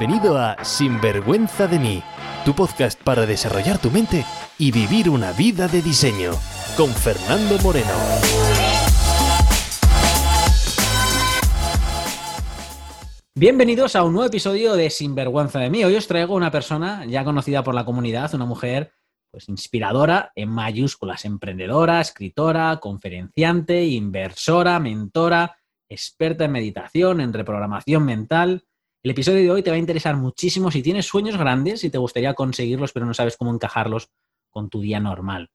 Bienvenido a Sinvergüenza de mí, tu podcast para desarrollar tu mente y vivir una vida de diseño, con Fernando Moreno. Bienvenidos a un nuevo episodio de Sinvergüenza de mí. Hoy os traigo una persona ya conocida por la comunidad, una mujer pues inspiradora en mayúsculas, emprendedora, escritora, conferenciante, inversora, mentora, experta en meditación, en reprogramación mental. El episodio de hoy te va a interesar muchísimo si tienes sueños grandes y te gustaría conseguirlos pero no sabes cómo encajarlos con tu día normal.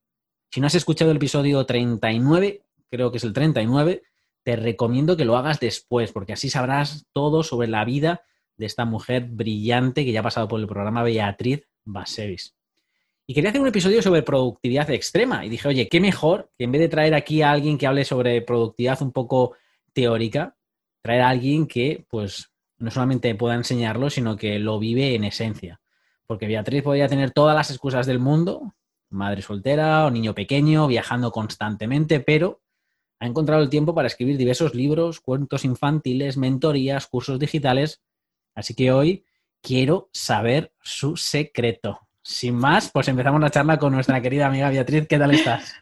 Si no has escuchado el episodio 39, creo que es el 39, te recomiendo que lo hagas después, porque así sabrás todo sobre la vida de esta mujer brillante que ya ha pasado por el programa Beatriz Basevis. Y quería hacer un episodio sobre productividad extrema. Y dije, oye, qué mejor que en vez de traer aquí a alguien que hable sobre productividad un poco teórica, traer a alguien que, pues, no solamente pueda enseñarlo, sino que lo vive en esencia. Porque Beatriz podría tener todas las excusas del mundo, madre soltera o niño pequeño, viajando constantemente, pero ha encontrado el tiempo para escribir diversos libros, cuentos infantiles, mentorías, cursos digitales. Así que hoy quiero saber su secreto. Sin más, pues empezamos la charla con nuestra querida amiga Beatriz. ¿Qué tal estás?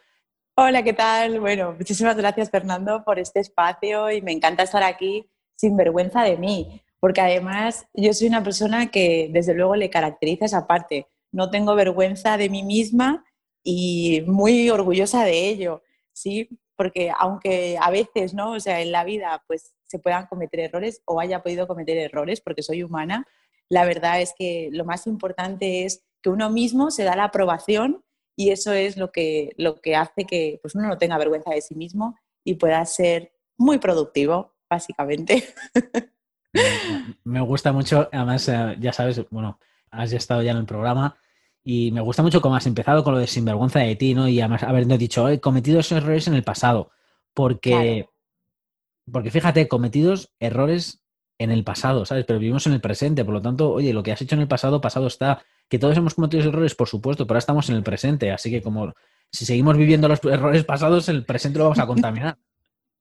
Hola, ¿qué tal? Bueno, muchísimas gracias Fernando por este espacio y me encanta estar aquí sin vergüenza de mí, porque además yo soy una persona que desde luego le caracteriza esa parte. No tengo vergüenza de mí misma y muy orgullosa de ello, ¿sí? porque aunque a veces, ¿no? O sea, en la vida pues se puedan cometer errores o haya podido cometer errores porque soy humana, la verdad es que lo más importante es que uno mismo se da la aprobación y eso es lo que, lo que hace que pues, uno no tenga vergüenza de sí mismo y pueda ser muy productivo, básicamente. Me gusta mucho, además, eh, ya sabes, bueno, has estado ya en el programa y me gusta mucho cómo has empezado con lo de sinvergüenza de ti, ¿no? Y además habernos dicho, he cometido esos errores en el pasado. Porque, porque fíjate, cometidos errores en el pasado, ¿sabes? Pero vivimos en el presente, por lo tanto, oye, lo que has hecho en el pasado, pasado está. Que todos hemos cometido errores, por supuesto, pero ahora estamos en el presente, así que como si seguimos viviendo los errores pasados, el presente lo vamos a contaminar.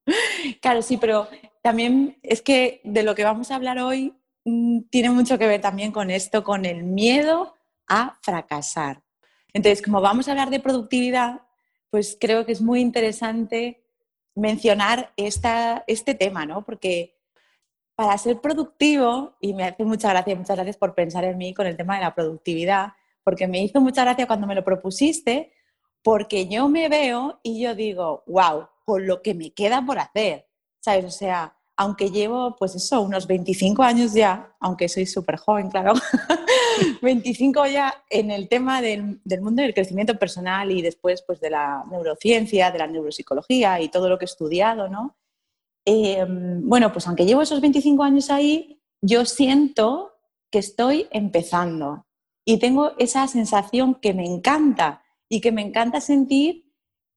Claro, sí, pero también es que de lo que vamos a hablar hoy mm, tiene mucho que ver también con esto, con el miedo a fracasar. Entonces, como vamos a hablar de productividad, pues creo que es muy interesante mencionar esta, este tema, ¿no? Porque para ser productivo, y me hace mucha gracia, muchas gracias por pensar en mí con el tema de la productividad, porque me hizo mucha gracia cuando me lo propusiste, porque yo me veo y yo digo, wow, con lo que me queda por hacer, ¿sabes? O sea, aunque llevo, pues eso, unos 25 años ya, aunque soy súper joven, claro, 25 ya en el tema del, mundo del crecimiento personal y después pues de la neurociencia, de la neuropsicología y todo lo que he estudiado, ¿no? Em, bueno, pues aunque llevo esos 25 años ahí, yo siento que estoy empezando y tengo esa sensación que me encanta y que me encanta sentir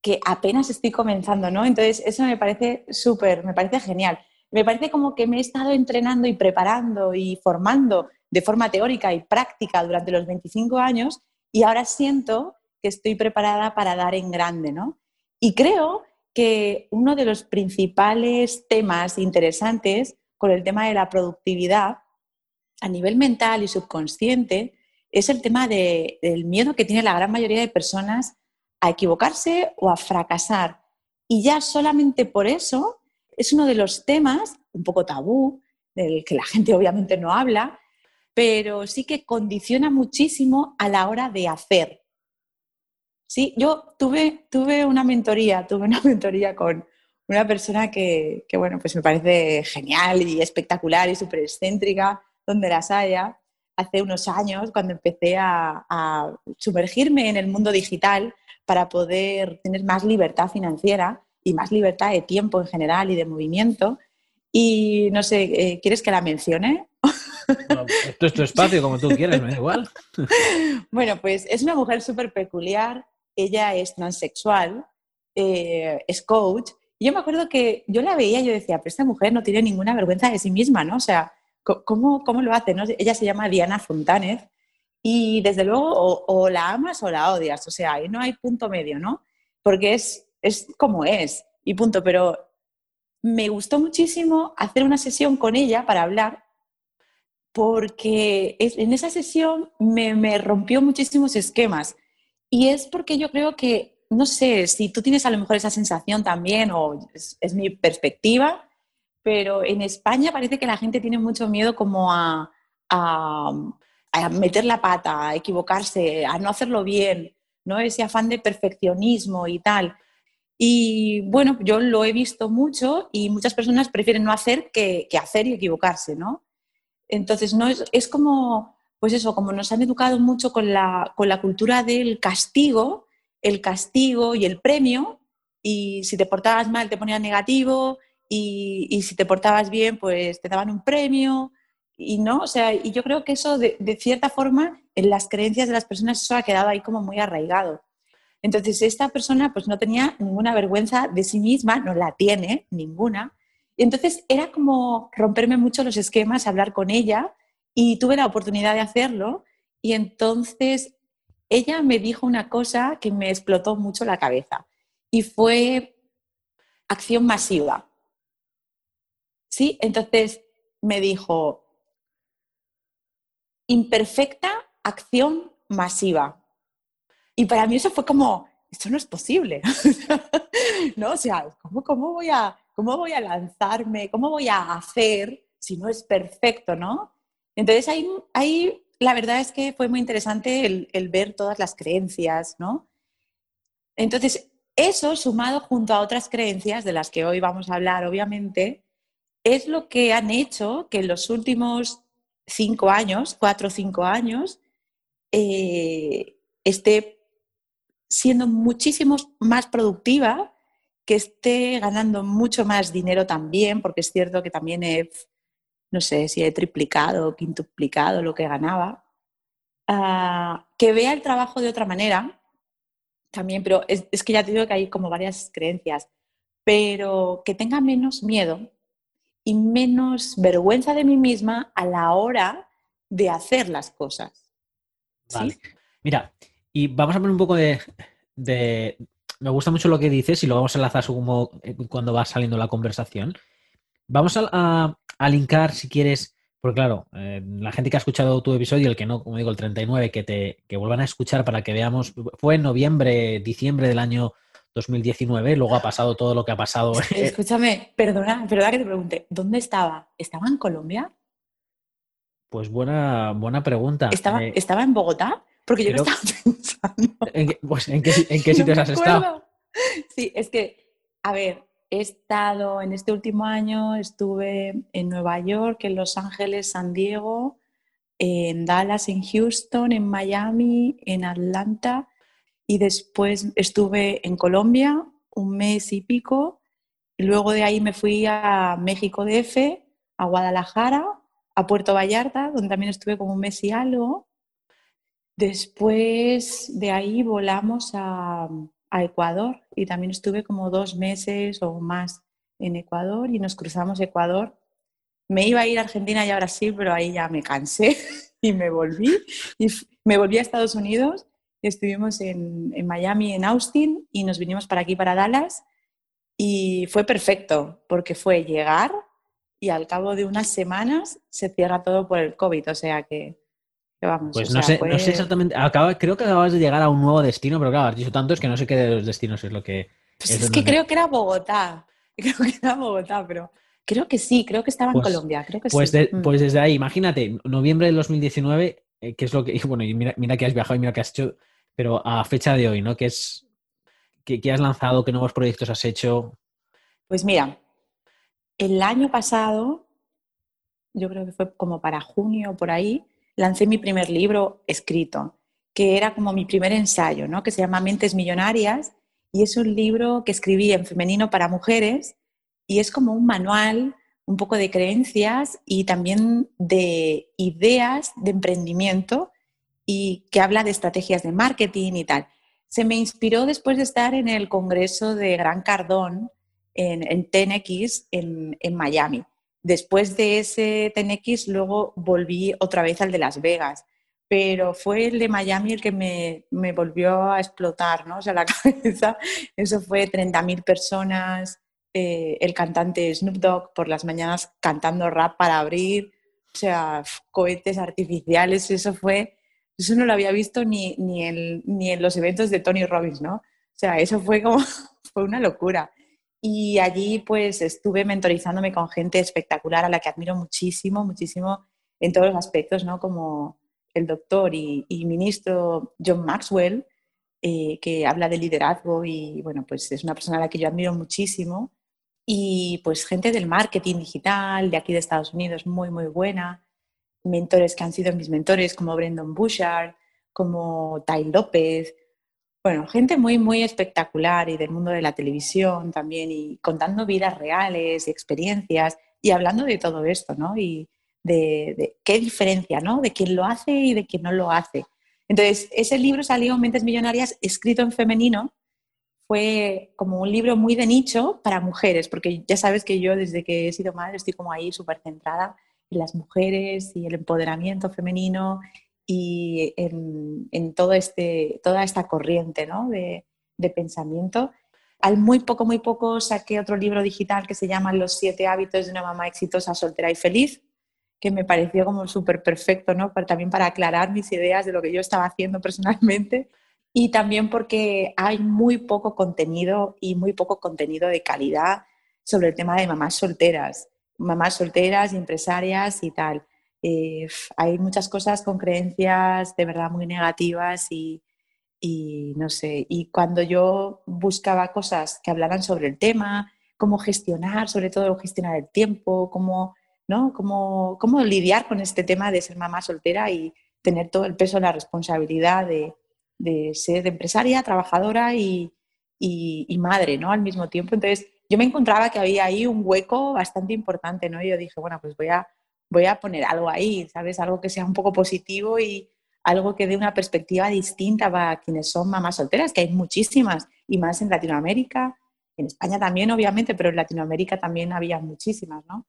que apenas estoy comenzando, ¿no? Entonces, eso me parece súper, me parece genial. Me parece como que me he estado entrenando y preparando y formando de forma teórica y práctica durante los 25 años y ahora siento que estoy preparada para dar en grande, ¿no? Y creo que uno de los principales temas interesantes con el tema de la productividad a nivel mental y subconsciente es el tema del miedo que tiene la gran mayoría de personas a equivocarse o a fracasar. Y ya solamente por eso es uno de los temas un poco tabú, del que la gente obviamente no habla, pero sí que condiciona muchísimo a la hora de hacer. Sí, yo tuve, tuve una mentoría, tuve una mentoría con una persona que, bueno, pues me parece genial y espectacular y súper excéntrica, donde las haya, hace unos años, cuando empecé a, a sumergirme en el mundo digital para poder tener más libertad financiera y más libertad de tiempo en general y de movimiento. Y no sé, eh, ¿quieres que la mencione? esto es tu espacio, como tú quieras, me da igual. bueno, pues es una mujer súper peculiar. Ella es transexual, eh, es coach. Y yo me acuerdo que yo la veía y yo decía, pero esta mujer no tiene ninguna vergüenza de sí misma, ¿no? O sea, ¿cómo, cómo lo hace? ¿no? Ella se llama Diana Fontánez y desde luego o, la amas o la odias, o sea, ahí no hay punto medio, ¿no? Porque es es como es y punto. Pero me gustó muchísimo hacer una sesión con ella para hablar porque en esa sesión me, rompió muchísimos esquemas. Y es porque yo creo que, no sé, si tú tienes a lo mejor esa sensación también, o es, mi perspectiva, pero en España parece que la gente tiene mucho miedo como a, meter la pata, a equivocarse, a no hacerlo bien, ¿no? Ese afán de perfeccionismo y tal. Y bueno, yo lo he visto mucho y muchas personas prefieren no hacer que, hacer y equivocarse, ¿no? Entonces, no es, como, pues eso, como nos han educado mucho con la, cultura del castigo, el castigo y el premio, y si te portabas mal te ponían negativo, y, si te portabas bien, pues te daban un premio, y no, o sea, y yo creo que eso de, cierta forma en las creencias de las personas eso ha quedado ahí como muy arraigado. Entonces esta persona pues no tenía ninguna vergüenza de sí misma, no la tiene ninguna, y entonces era como romperme mucho los esquemas, hablar con ella y tuve la oportunidad de hacerlo y entonces ella me dijo una cosa que me explotó mucho la cabeza y fue acción masiva. ¿Sí? Entonces me dijo, imperfecta acción masiva. Y para mí eso fue como, esto no es posible. ¿No? O sea, ¿cómo, cómo voy a ¿Cómo voy a lanzarme? ¿Cómo voy a hacer si no es perfecto, no? Entonces ahí, ahí la verdad es que fue muy interesante el, ver todas las creencias, ¿no? Entonces, eso sumado junto a otras creencias de las que hoy vamos a hablar, obviamente, es lo que han hecho que en los últimos cinco años, cuatro o cinco años, eh, esté siendo muchísimo más productiva que esté ganando mucho más dinero también, porque es cierto que también he, no sé si he triplicado o quintuplicado lo que ganaba, ah, que vea el trabajo de otra manera también, pero es, es, que ya te digo que hay como varias creencias, pero que tenga menos miedo y menos vergüenza de mí misma a la hora de hacer las cosas. Vale. Mira, y vamos a poner un poco de, me gusta mucho lo que dices y lo vamos a enlazar como eh, cuando va saliendo la conversación. Vamos a, linkar, si quieres, porque claro, eh, la gente que ha escuchado tu episodio, el que no, como digo, el 39, que te que vuelvan a escuchar para que veamos, fue en noviembre, diciembre del año 2019, luego ha pasado todo lo que ha pasado. Escúchame, perdona, perdona que te pregunte, ¿dónde estaba? ¿Estaba en Colombia? Pues buena, buena pregunta. ¿Estaba, eh, ¿Estaba en Bogotá? Porque yo no estaba pensando. ¿En qué, pues, ¿en qué, sitios has estado? Sí, es que, a ver, he estado en este último año, estuve en Nueva York, en Los Ángeles, San Diego, en Dallas, en Houston, en Miami, en Atlanta y después estuve en Colombia un mes y pico. Y luego de ahí me fui a México DF, a Guadalajara, a Puerto Vallarta, donde también estuve como un mes y algo. Después de ahí volamos a, Ecuador y también estuve como dos meses o más en Ecuador y nos cruzamos Ecuador. Me iba a ir a Argentina y a Brasil, pero ahí ya me cansé y me volví. Y me volví a Estados Unidos. Estuvimos en, en Miami, en Austin y nos vinimos para aquí, para Dallas. Y fue perfecto porque fue llegar y al cabo de unas semanas se cierra todo por el COVID. O sea que pues no, sé, no sé exactamente. creo que acabas de llegar a un nuevo destino, pero claro, has dicho tanto es que no sé qué de los destinos es lo que. Pues es, que creo que era Bogotá. Creo que era Bogotá, pero creo que sí, creo que estaba en pues Colombia. Creo que pues, sí. Mm. pues desde ahí, imagínate, noviembre del 2019, eh, que es lo que. Bueno, y mira, mira que has viajado y mira que has hecho, pero a fecha de hoy, ¿no? ¿Qué es. ¿Qué, has lanzado? ¿Qué nuevos proyectos has hecho? Pues mira, el año pasado, yo creo que fue como para junio por ahí, lancé mi primer libro escrito, que era como mi primer ensayo, ¿no? que se llama Mentes Millonarias, y es un libro que escribí en femenino para mujeres, y es como un manual, un poco de creencias y también de ideas de emprendimiento y que habla de estrategias de marketing y tal. Se me inspiró después de estar en el Congreso de Gran Cardón en, en TNX en, en Miami. Después de ese TNX, luego volví otra vez al de Las Vegas, pero fue el de Miami el que me, me volvió a explotar, ¿no? O sea, la cabeza, eso fue 30.000 personas, eh, el cantante Snoop Dogg por las mañanas cantando rap para abrir, sea, cohetes artificiales, eso fue, eso no lo había visto ni, ni, en, ni en los eventos de Tony Robbins, ¿no? O sea, eso fue como, fue una locura. Y allí pues estuve mentorizándome con gente espectacular a la que admiro muchísimo, muchísimo en todos los aspectos, ¿no? Como el doctor y, ministro John Maxwell, eh, que habla de liderazgo y bueno, pues es una persona a la que yo admiro muchísimo. Y pues gente del marketing digital de aquí de Estados Unidos muy, muy buena. Mentores que han sido mis mentores como Brendan Bouchard, como Ty López, bueno, gente muy, muy espectacular y del mundo de la televisión también y contando vidas reales y experiencias y hablando de todo esto, ¿no? Y de, qué diferencia, ¿no? De quién lo hace y de quién no lo hace. Entonces, ese libro salió, Mentes Millonarias, escrito en femenino. Fue como un libro muy de nicho para mujeres, porque ya sabes que yo desde que he sido madre estoy como ahí súper centrada las mujeres y el empoderamiento femenino y en, todo este, toda esta corriente de, pensamiento. Al muy poco, muy poco saqué otro libro digital que se llama Los siete hábitos de una mamá exitosa, soltera y feliz, que me pareció como súper perfecto, ¿no? también para aclarar mis ideas de lo que yo estaba haciendo personalmente y también porque hay muy poco contenido y muy poco contenido de calidad sobre el tema de mamás solteras, mamás solteras, empresarias y tal. Eh, hay muchas cosas con creencias de verdad muy negativas y, no sé, y cuando yo buscaba cosas que hablaran sobre el tema, cómo gestionar, sobre todo gestionar el tiempo, cómo, ¿no? cómo, cómo lidiar con este tema de ser mamá soltera y tener todo el peso, la responsabilidad de, ser empresaria, trabajadora y, y, madre, ¿no? Al mismo tiempo. Entonces, yo me encontraba que había ahí un hueco bastante importante, ¿no? Y yo dije, bueno, pues voy a voy a poner algo ahí, ¿sabes? Algo que sea un poco positivo y algo que dé una perspectiva distinta para quienes son mamás solteras, que hay muchísimas, y más en Latinoamérica, en España también, obviamente, pero en Latinoamérica también había muchísimas, ¿no?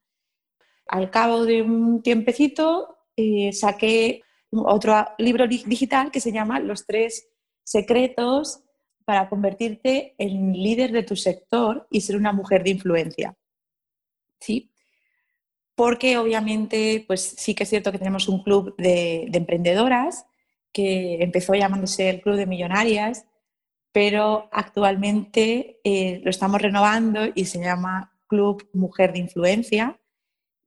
Al cabo de un tiempecito eh, saqué otro libro digital que se llama Los tres secretos para convertirte en líder de tu sector y ser una mujer de influencia. ¿Sí? porque obviamente pues sí que es cierto que tenemos un club de, emprendedoras que empezó llamándose el Club de Millonarias, pero actualmente eh, lo estamos renovando y se llama Club Mujer de Influencia,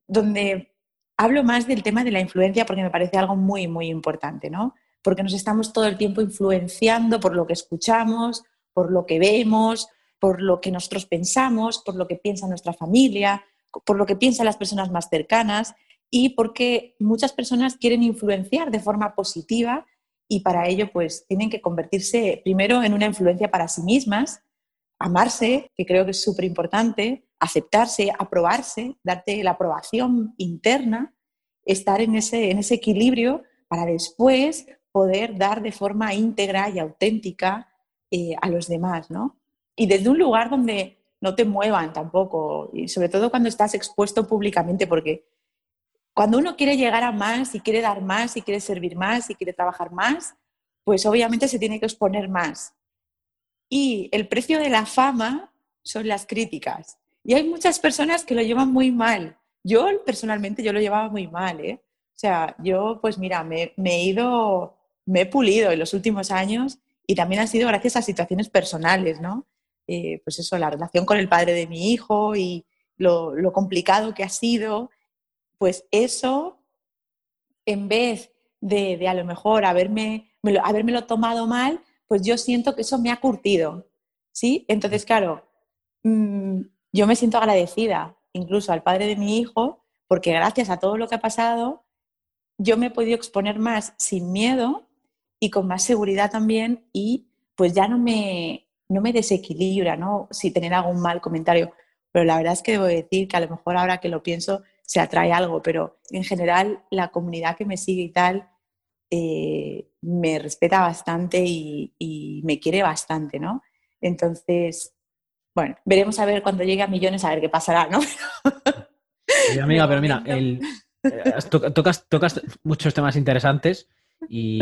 donde hablo más del tema de la influencia porque me parece algo muy, muy importante, ¿no? Porque nos estamos todo el tiempo influenciando por lo que escuchamos, por lo que vemos, por lo que nosotros pensamos, por lo que piensa nuestra familia, por lo que piensan las personas más cercanas y porque muchas personas quieren influenciar de forma positiva y para ello pues tienen que convertirse primero en una influencia para sí mismas, amarse, que creo que es súper importante, aceptarse, aprobarse, darte la aprobación interna, estar en ese, en ese equilibrio para después poder dar de forma íntegra y auténtica eh, a los demás, ¿no? Y desde un lugar donde no te muevan tampoco, y sobre todo cuando estás expuesto públicamente, porque cuando uno quiere llegar a más y quiere dar más y quiere servir más y quiere trabajar más, pues obviamente se tiene que exponer más. Y el precio de la fama son las críticas. Y hay muchas personas que lo llevan muy mal. Yo personalmente yo lo llevaba muy mal, ¿eh? O sea, yo pues mira, me, me he ido, me he pulido en los últimos años y también ha sido gracias a situaciones personales, ¿no? Eh, pues eso, la relación con el padre de mi hijo y lo, complicado que ha sido, pues eso, en vez de, a lo mejor haberme, lo tomado mal, pues yo siento que eso me ha curtido, ¿sí? Entonces, claro, mm, yo me siento agradecida incluso al padre de mi hijo, porque gracias a todo lo que ha pasado, yo me he podido exponer más sin miedo y con más seguridad también y pues ya no me, no me desequilibra, ¿no? Si tener algún mal comentario. Pero la verdad es que debo decir que a lo mejor ahora que lo pienso se atrae algo, pero en general la comunidad que me sigue y tal eh, me respeta bastante y, me quiere bastante, ¿no? Entonces, bueno, veremos a ver cuando llegue a millones a ver qué pasará, ¿no? amiga, pero mira, eh, tocas, tocas muchos temas interesantes y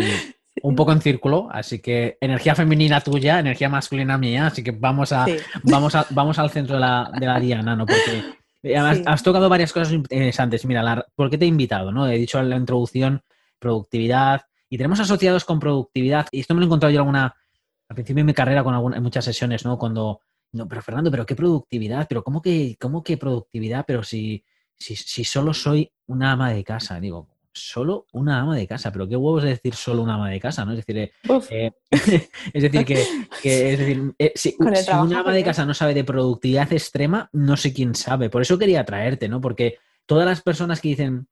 un poco en círculo, así que energía femenina tuya, energía masculina mía, así que vamos a, vamos vamos al centro de la, de la diana, ¿no? Porque Además, has tocado varias cosas interesantes. Mira, ¿por qué te he invitado? ¿no? He dicho en la introducción productividad y tenemos asociados con productividad, y esto me lo he encontrado yo alguna, al principio de mi carrera con alguna, en muchas sesiones, ¿no? Cuando, no, pero Fernando, pero qué productividad, pero ¿cómo que, cómo que productividad? Pero si, si, si solo soy una ama de casa, digo, solo una ama de casa, pero qué huevos de decir solo una ama de casa, ¿no? Es decir, eh, eh, es decir que, es decir, eh, si, una ama de casa no sabe de productividad extrema, no sé quién sabe. Por eso quería traerte, ¿no? Porque todas las personas que dicen,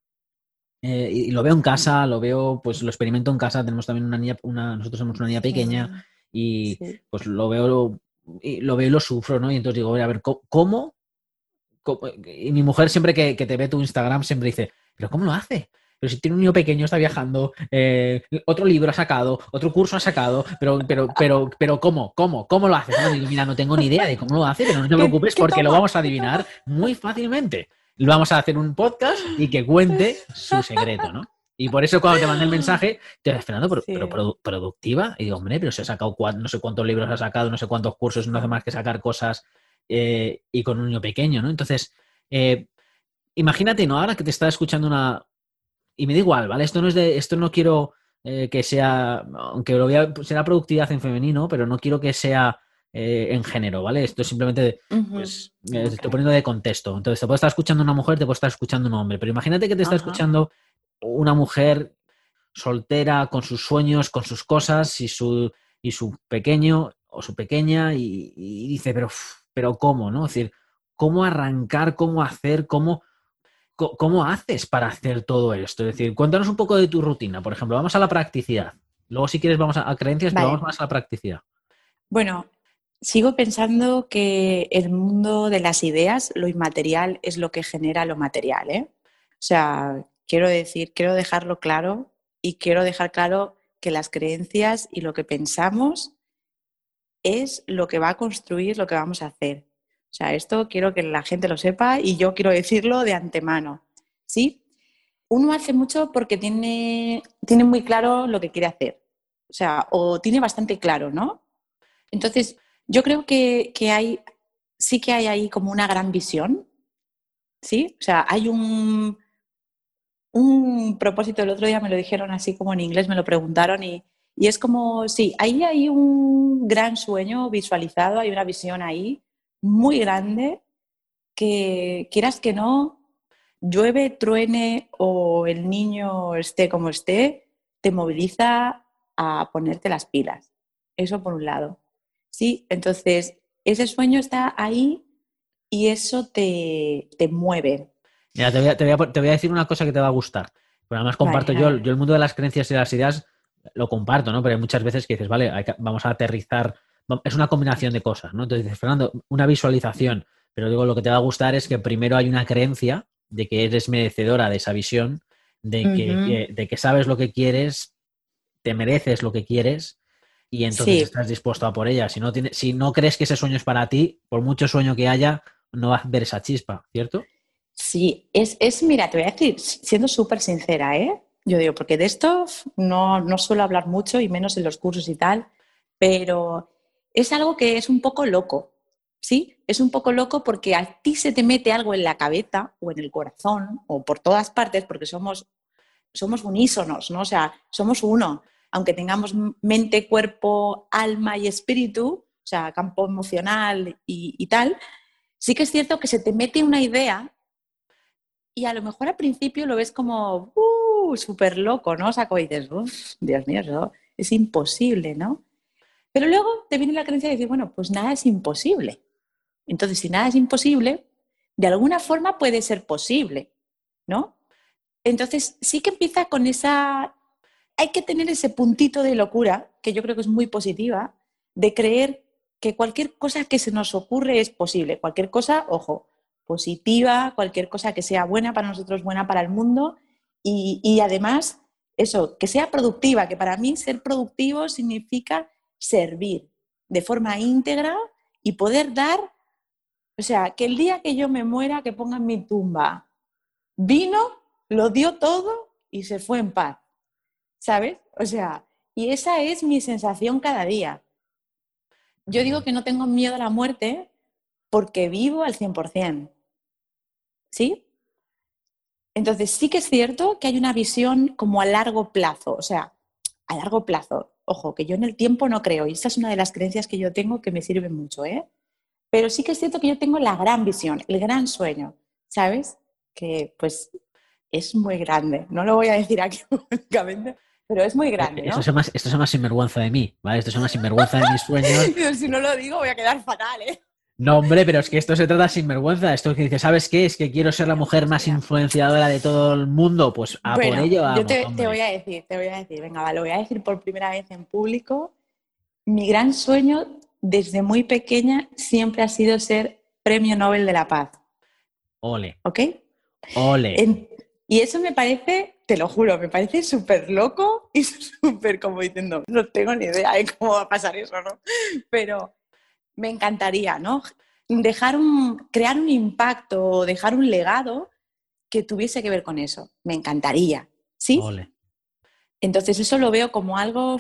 y lo veo en casa, lo veo, pues lo experimento en casa, tenemos también una niña, una, nosotros somos una niña pequeña y pues lo veo, y lo veo y lo sufro, ¿no? Y entonces digo, a ver, ¿cómo? Y mi mujer siempre que te ve tu Instagram siempre dice, ¿pero cómo lo hace? Pero si tiene un niño pequeño, está viajando, eh, otro libro ha sacado, otro curso ha sacado, pero, pero, pero, pero ¿cómo? ¿Cómo? ¿Cómo lo hace? mira, no tengo ni idea de cómo lo hace, pero no te preocupes porque lo vamos a adivinar muy fácilmente. Lo vamos a hacer un podcast y que cuente su secreto, ¿no? Y por eso cuando te mandé el mensaje, te estoy esperando, pero, productiva. Y digo, hombre, pero se ha sacado no sé cuántos libros ha sacado, no sé cuántos cursos, no hace más que sacar cosas eh, y con un niño pequeño, ¿no? Entonces, eh, imagínate, ¿no? Ahora que te está escuchando una, y me da igual, ¿vale? Esto no es de, esto no quiero eh, que sea, aunque lo voy a, será productividad en femenino, pero no quiero que sea eh, en género, ¿vale? Esto es simplemente, pues, eh, estoy poniendo de contexto. Entonces, te puede estar escuchando una mujer, te puede estar escuchando un hombre, pero imagínate que te está escuchando una mujer soltera, con sus sueños, con sus cosas y su, y su pequeño o su pequeña y, dice, pero, pero ¿cómo? ¿No? Es decir, ¿cómo arrancar, cómo hacer, cómo ¿Cómo haces para hacer todo esto? Es decir, cuéntanos un poco de tu rutina. Por ejemplo, vamos a la practicidad. Luego, si quieres, vamos a, creencias, pero vamos más a la practicidad. Bueno, sigo pensando que el mundo de las ideas, lo inmaterial, es lo que genera lo material. ¿eh? O sea, quiero decir, quiero dejarlo claro y quiero dejar claro que las creencias y lo que pensamos es lo que va a construir lo que vamos a hacer. O sea, esto quiero que la gente lo sepa y yo quiero decirlo de antemano. ¿Sí? Uno hace mucho porque tiene, tiene muy claro lo que quiere hacer. O sea, o tiene bastante claro, ¿no? Entonces, yo creo que, hay, sí que hay ahí como una gran visión. ¿Sí? O sea, hay un, un propósito, el otro día me lo dijeron así como en inglés, me lo preguntaron y, y es como, sí, ahí hay un gran sueño visualizado, hay una visión ahí muy grande que quieras que no, llueve, truene o el niño esté como esté, te moviliza a ponerte las pilas. Eso por un lado. Sí, entonces ese sueño está ahí y eso te, mueve. Mira, te voy, a, decir una cosa que te va a gustar. Pero además comparto yo, yo el mundo de las creencias y las ideas lo comparto, ¿no? Pero hay muchas veces que dices, vale, vamos a aterrizar es una combinación de cosas, ¿no? Entonces dices, Fernando, una visualización, pero digo, lo que te va a gustar es que primero hay una creencia de que eres merecedora de esa visión, de que, de que sabes lo que quieres, te mereces lo que quieres y entonces estás dispuesto a por ella. Si no, si no crees que ese sueño es para ti, por mucho sueño que haya, no vas a ver esa chispa, ¿cierto? Sí, es, es mira, te voy a decir, siendo súper sincera, ¿eh? Yo digo, porque de esto no, no suelo hablar mucho y menos en los cursos y tal, pero es algo que es un poco loco, ¿sí? Es un poco loco porque a ti se te mete algo en la cabeza o en el corazón o por todas partes porque somos, somos unísonos, ¿no? O sea, somos uno. Aunque tengamos mente, cuerpo, alma y espíritu, o sea, campo emocional y, tal, sí que es cierto que se te mete una idea y a lo mejor al principio lo ves como uh, súper loco, ¿no? O sea, como dices, Dios mío, eso es imposible, ¿no? Pero luego te viene la creencia de decir, bueno, pues nada es imposible. Entonces, si nada es imposible, de alguna forma puede ser posible, ¿no? Entonces, sí que empieza con esa... Hay que tener ese puntito de locura, que yo creo que es muy positiva, de creer que cualquier cosa que se nos ocurre es posible. Cualquier cosa, ojo, positiva, cualquier cosa que sea buena para nosotros, buena para el mundo y, y además, eso, que sea productiva, que para mí ser productivo significa servir de forma íntegra y poder dar, o sea, que el día que yo me muera, que ponga en mi tumba, vino, lo dio todo y se fue en paz, ¿sabes? O sea, y esa es mi sensación cada día. Yo digo que no tengo miedo a la muerte porque vivo al 100%. ¿sí? Entonces sí que es cierto que hay una visión como a largo plazo, o sea, a largo plazo. Ojo, que yo en el tiempo no creo, y esta es una de las creencias que yo tengo que me sirve mucho, ¿eh? Pero sí que es cierto que yo tengo la gran visión, el gran sueño, ¿sabes? Que pues es muy grande. No lo voy a decir aquí públicamente, pero es muy grande. ¿no? Esto, se llama, esto se llama sinvergüenza de mí, ¿vale? Esto se llama sinvergüenza de mis sueños. si no lo digo, voy a quedar fatal, ¿eh? No, hombre, pero es que esto se trata sin vergüenza. Esto que dice, ¿sabes qué? Es que quiero ser la mujer más influenciadora de todo el mundo. Pues a por ello vamos, Yo te, te, voy a decir, te voy a decir, venga, va, lo voy a decir por primera vez en público. Mi gran sueño desde muy pequeña siempre ha sido ser premio Nobel de la Paz. Ole. ¿Ok? Ole. En, y eso me parece, te lo juro, me parece súper loco y súper como diciendo, no tengo ni idea de cómo va a pasar eso, ¿no? Pero me encantaría, ¿no? Dejar un, crear un impacto, dejar un legado que tuviese que ver con eso. Me encantaría, ¿sí? Ole. Entonces eso lo veo como algo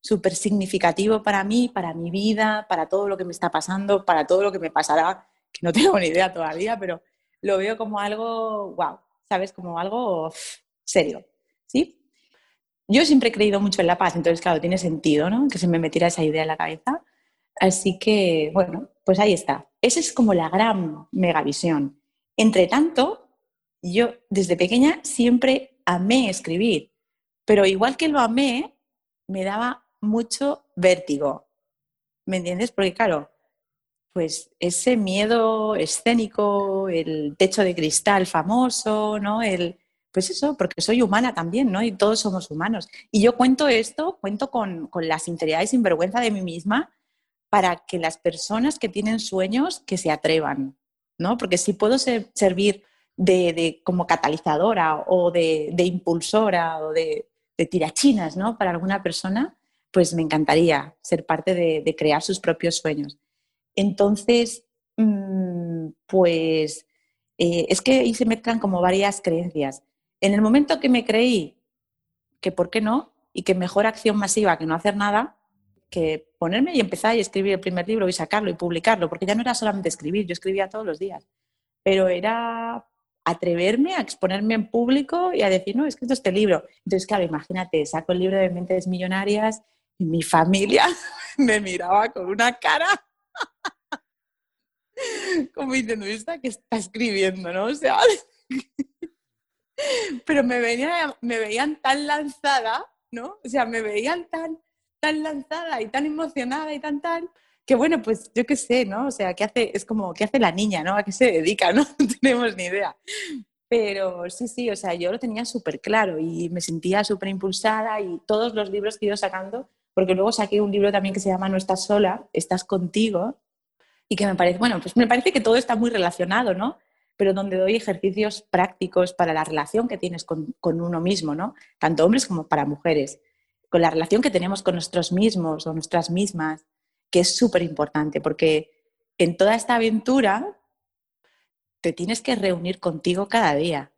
súper significativo para mí, para mi vida, para todo lo que me está pasando, para todo lo que me pasará, que no tengo ni idea todavía, pero lo veo como algo, wow, ¿sabes? Como algo serio, ¿sí? Yo siempre he creído mucho en la paz, entonces, claro, tiene sentido, ¿no? Que se me metiera esa idea en la cabeza. Así que, bueno, pues ahí está. Esa es como la gran megavisión. Entre tanto, yo desde pequeña siempre amé escribir, pero igual que lo amé, me daba mucho vértigo. ¿Me entiendes? Porque claro, pues ese miedo escénico, el techo de cristal famoso, ¿no? El, pues eso, porque soy humana también, ¿no? Y todos somos humanos. Y yo cuento esto, cuento con, con la sinceridad y sinvergüenza de mí misma, para que las personas que tienen sueños que se atrevan, ¿no? Porque si puedo servir de, como catalizadora o de, impulsora o de, tirachinas, ¿no? Para alguna persona, pues me encantaría ser parte de, crear sus propios sueños. Entonces, mm, pues eh, es que ahí se mezclan como varias creencias. En el momento que me creí que por qué no y que mejor acción masiva que no hacer nada, que ponerme y empezar y escribir el primer libro y sacarlo y publicarlo, porque ya no era solamente escribir, yo escribía todos los días, pero era atreverme a exponerme en público y a decir, no, he escrito este libro. Entonces, claro, imagínate, saco el libro de Mentes Millonarias y mi familia me miraba con una cara como diciendo, ¿esta que está escribiendo? ¿no? O sea, pero me, venía, me veían tan lanzada, ¿no? O sea, me veían tan tan lanzada y tan emocionada y tan tal, que bueno, pues yo qué sé, ¿no? O sea, ¿qué hace? Es como, ¿qué hace la niña, no? ¿A qué se dedica, no? No tenemos ni idea. Pero sí, sí, o sea, yo lo tenía súper claro y me sentía súper impulsada y todos los libros que he ido sacando, porque luego saqué un libro también que se llama No estás sola, estás contigo, y que me parece, bueno, pues me parece que todo está muy relacionado, ¿no? Pero donde doy ejercicios prácticos para la relación que tienes con, con uno mismo, ¿no? Tanto hombres como para mujeres con la relación que tenemos con nosotros mismos o nuestras mismas, que es súper importante, porque en toda esta aventura te tienes que reunir contigo cada día.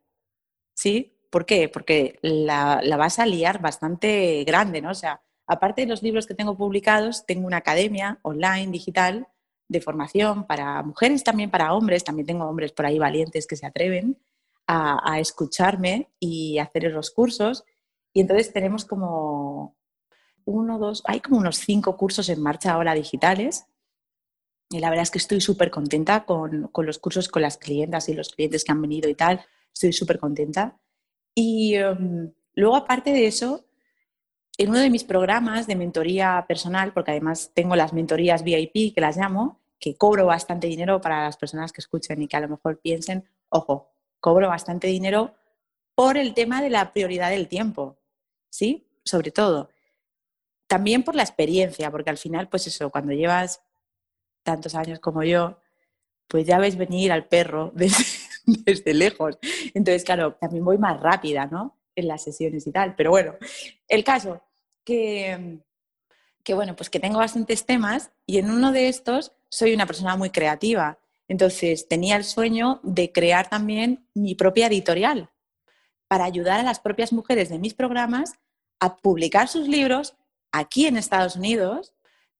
¿Sí? ¿Por qué? Porque la, la, vas a liar bastante grande, ¿no? O sea, aparte de los libros que tengo publicados, tengo una academia online, digital, de formación para mujeres, también para hombres, también tengo hombres por ahí valientes que se atreven a, a escucharme y hacer los cursos. Y entonces tenemos como uno, dos, hay como unos cinco cursos en marcha ahora digitales. Y la verdad es que estoy súper contenta con, con, los cursos con las clientas y los clientes que han venido y tal. Estoy súper contenta. Y um, luego, aparte de eso, en uno de mis programas de mentoría personal, porque además tengo las mentorías VIP, que las llamo, que cobro bastante dinero para las personas que escuchen y que a lo mejor piensen, ojo, cobro bastante dinero por el tema de la prioridad del tiempo. ¿Sí? Sobre todo. También por la experiencia, porque al final, pues eso, cuando llevas tantos años como yo, pues ya ves venir al perro desde, lejos. Entonces, claro, también voy más rápida, ¿no? En las sesiones y tal. Pero bueno, el caso que, que, bueno, pues que tengo bastantes temas y en uno de estos soy una persona muy creativa. Entonces, tenía el sueño de crear también mi propia editorial para ayudar a las propias mujeres de mis programas a publicar sus libros aquí en Estados Unidos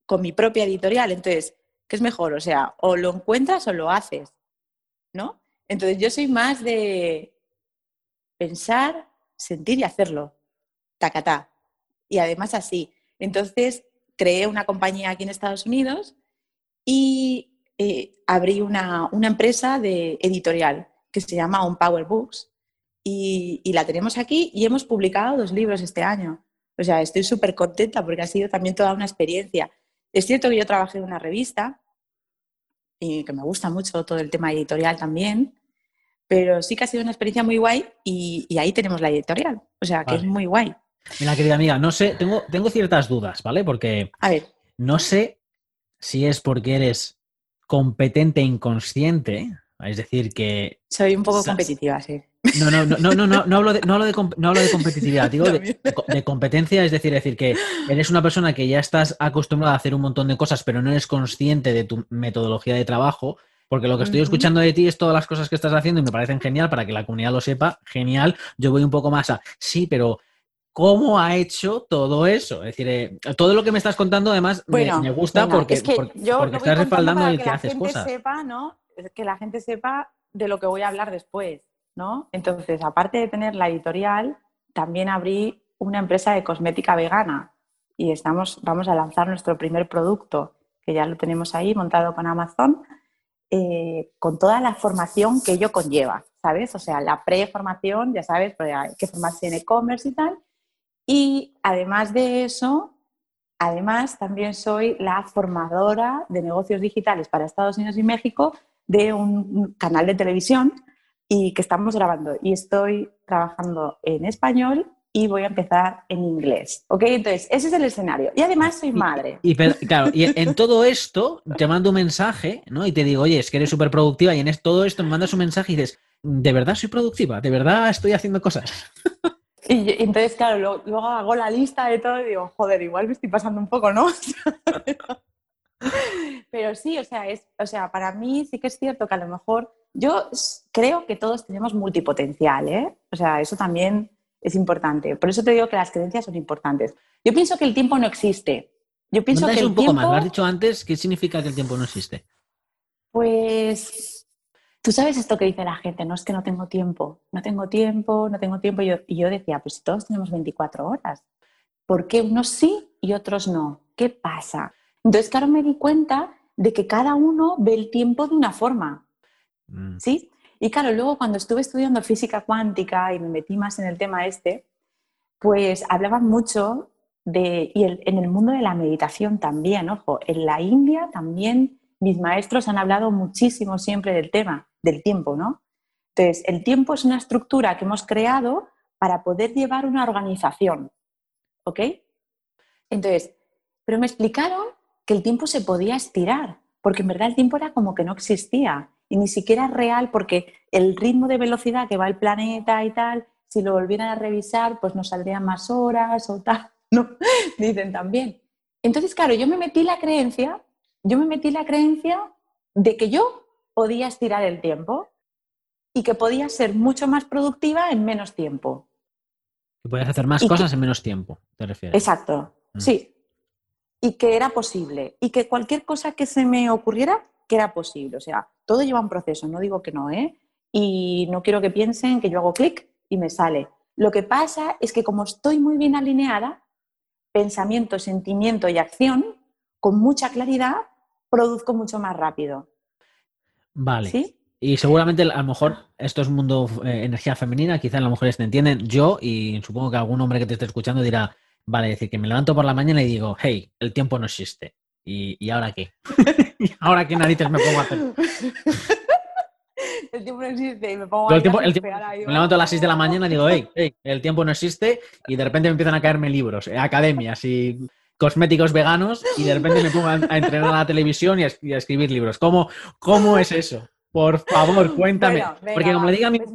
con mi propia editorial. Entonces, ¿qué es mejor? O sea, o lo encuentras o lo haces, ¿no? Entonces yo soy más de pensar, sentir y hacerlo. Tacatá. Y además así. Entonces creé una compañía aquí en Estados Unidos y eh, abrí una, una, empresa de editorial que se llama On Power Books y, y, la tenemos aquí y hemos publicado dos libros este año. O sea, estoy súper contenta porque ha sido también toda una experiencia. Es cierto que yo trabajé en una revista y que me gusta mucho todo el tema editorial también, pero sí que ha sido una experiencia muy guay y, y ahí tenemos la editorial. O sea, que vale. es muy guay. Mira, querida amiga, no sé, tengo, tengo ciertas dudas, ¿vale? Porque A ver. no sé si es porque eres competente e inconsciente, es decir, que... Soy un poco competitiva, sí. No, no, no, no, no, no, hablo de, no, hablo de, no hablo de competitividad, digo de, de, competencia, es decir, decir que eres una persona que ya estás acostumbrada a hacer un montón de cosas, pero no eres consciente de tu metodología de trabajo, porque lo que estoy escuchando de ti es todas las cosas que estás haciendo y me parecen genial para que la comunidad lo sepa, genial. Yo voy un poco más a, sí, pero ¿cómo ha hecho todo eso? Es decir, eh, todo lo que me estás contando además bueno, me, me, gusta porque, es que porque, yo porque estás respaldando el que, que haces cosas. Sepa, ¿no? Que la gente sepa de lo que voy a hablar después. Entonces, aparte de tener la editorial, también abrí una empresa de cosmética vegana y estamos, vamos a lanzar nuestro primer producto, que ya lo tenemos ahí montado con Amazon, eh, con toda la formación que ello conlleva, ¿sabes? O sea, la preformación, ya sabes, hay que formarse en e-commerce y tal. Y además de eso, además también soy la formadora de negocios digitales para Estados Unidos y México de un canal de televisión y que estamos grabando. Y estoy trabajando en español y voy a empezar en inglés. ¿Ok? Entonces, ese es el escenario. Y además soy madre. Y, y pero, claro, y en todo esto te mando un mensaje, ¿no? Y te digo, oye, es que eres súper productiva y en todo esto me mandas un mensaje y dices, ¿de verdad soy productiva? ¿De verdad estoy haciendo cosas? Y, y entonces, claro, luego, luego, hago la lista de todo y digo, joder, igual me estoy pasando un poco, ¿no? Pero sí, o sea, es, o sea, para mí sí que es cierto que a lo mejor yo creo que todos tenemos multipotencial, ¿eh? O sea, eso también es importante. Por eso te digo que las creencias son importantes. Yo pienso que el tiempo no existe. Yo pienso que el un poco tiempo... más. Lo has dicho antes. ¿Qué significa que el tiempo no existe? Pues tú sabes esto que dice la gente, no es que no tengo tiempo, no tengo tiempo, no tengo tiempo. Y yo, y yo decía, pues todos tenemos 24 horas, ¿por qué unos sí y otros no? ¿Qué pasa? Entonces, claro, me di cuenta de que cada uno ve el tiempo de una forma. Mm. ¿Sí? Y claro, luego cuando estuve estudiando física cuántica y me metí más en el tema este, pues hablaban mucho de, y el, en el mundo de la meditación también, ojo, en la India también mis maestros han hablado muchísimo siempre del tema, del tiempo, ¿no? Entonces, el tiempo es una estructura que hemos creado para poder llevar una organización, ¿ok? Entonces, pero me explicaron que el tiempo se podía estirar, porque en verdad el tiempo era como que no existía y ni siquiera es real porque el ritmo de velocidad que va el planeta y tal, si lo volvieran a revisar, pues nos saldrían más horas o tal, ¿no? Dicen también. Entonces, claro, yo me metí la creencia, yo me metí la creencia de que yo podía estirar el tiempo y que podía ser mucho más productiva en menos tiempo. Que podías hacer más Y cosas que- en menos tiempo, te refieres. Exacto, Mm. sí. Y que era posible. Y que cualquier cosa que se me ocurriera, que era posible. O sea, todo lleva un proceso, no digo que no, ¿eh? Y no quiero que piensen que yo hago clic y me sale. Lo que pasa es que como estoy muy bien alineada, pensamiento, sentimiento y acción, con mucha claridad, produzco mucho más rápido. Vale. ¿Sí? Y seguramente a lo mejor esto es mundo eh, energía femenina, quizás las mujeres te entienden. Yo y supongo que algún hombre que te esté escuchando dirá, vale, decir que me levanto por la mañana y digo, hey, el tiempo no existe. ¿Y, y ahora qué? ¿Y ahora qué narices me pongo a hacer? El tiempo no existe y me pongo el tiempo- a el tiempo- ahí, Me levanto a las 6 de la mañana y digo, hey, hey, el tiempo no existe y de repente me empiezan a caerme libros, eh, academias y cosméticos veganos y de repente me pongo a, a entrenar a la televisión y a, y a escribir libros. ¿Cómo, ¿Cómo es eso? Por favor, cuéntame. Bueno, venga, Porque como le diga a mi, pues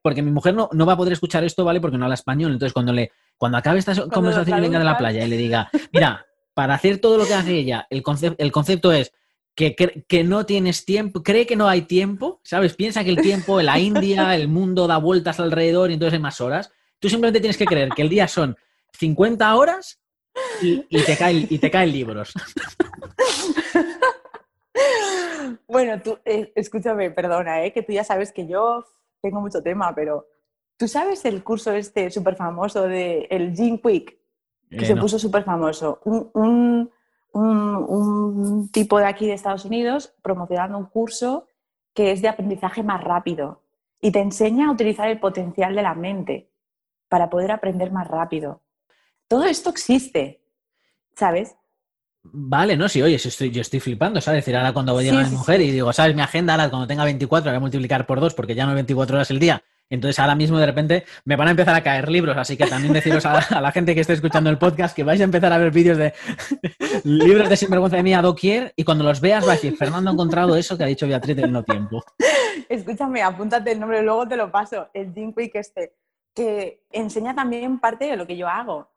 porque mi mujer no, no va a poder escuchar esto, ¿vale? Porque no habla español. Entonces, cuando le cuando acabe esta conversación y venga de la playa y le diga, mira, para hacer todo lo que hace ella, el, concep- el concepto es que, cre- que no tienes tiempo, cree que no hay tiempo, ¿sabes? Piensa que el tiempo, la India, el mundo da vueltas alrededor y entonces hay más horas. Tú simplemente tienes que creer que el día son 50 horas y, y te, caen, y te caen libros. bueno, tú, eh, escúchame, perdona, eh, que tú ya sabes que yo tengo mucho tema, pero ¿tú sabes el curso este súper famoso de el Gene Quick? Que Eh, se no. puso súper famoso. Un, un- un- un tipo de aquí de Estados Unidos promocionando un curso que es de aprendizaje más rápido y te enseña a utilizar el potencial de la mente para poder aprender más rápido. Todo esto existe, ¿sabes? Vale, no, sí, oye, si estoy, yo estoy flipando, ¿sabes? Es decir, ahora cuando Sí, llega mi mujer y digo, ¿sabes? Mi agenda, ahora cuando tenga 24, la voy a multiplicar por dos porque ya no hay 24 horas el día. Entonces ahora mismo de repente me van a empezar a caer libros, así que también deciros a, a la gente que esté escuchando el podcast que vais a empezar a ver vídeos de libros de sinvergüenza de mí a doquier y cuando los veas va a decir, Fernando ha encontrado eso que ha dicho Beatriz del no tiempo. Escúchame, apúntate el nombre, luego te lo paso, el Gene Quick este, que enseña también parte de lo que yo hago,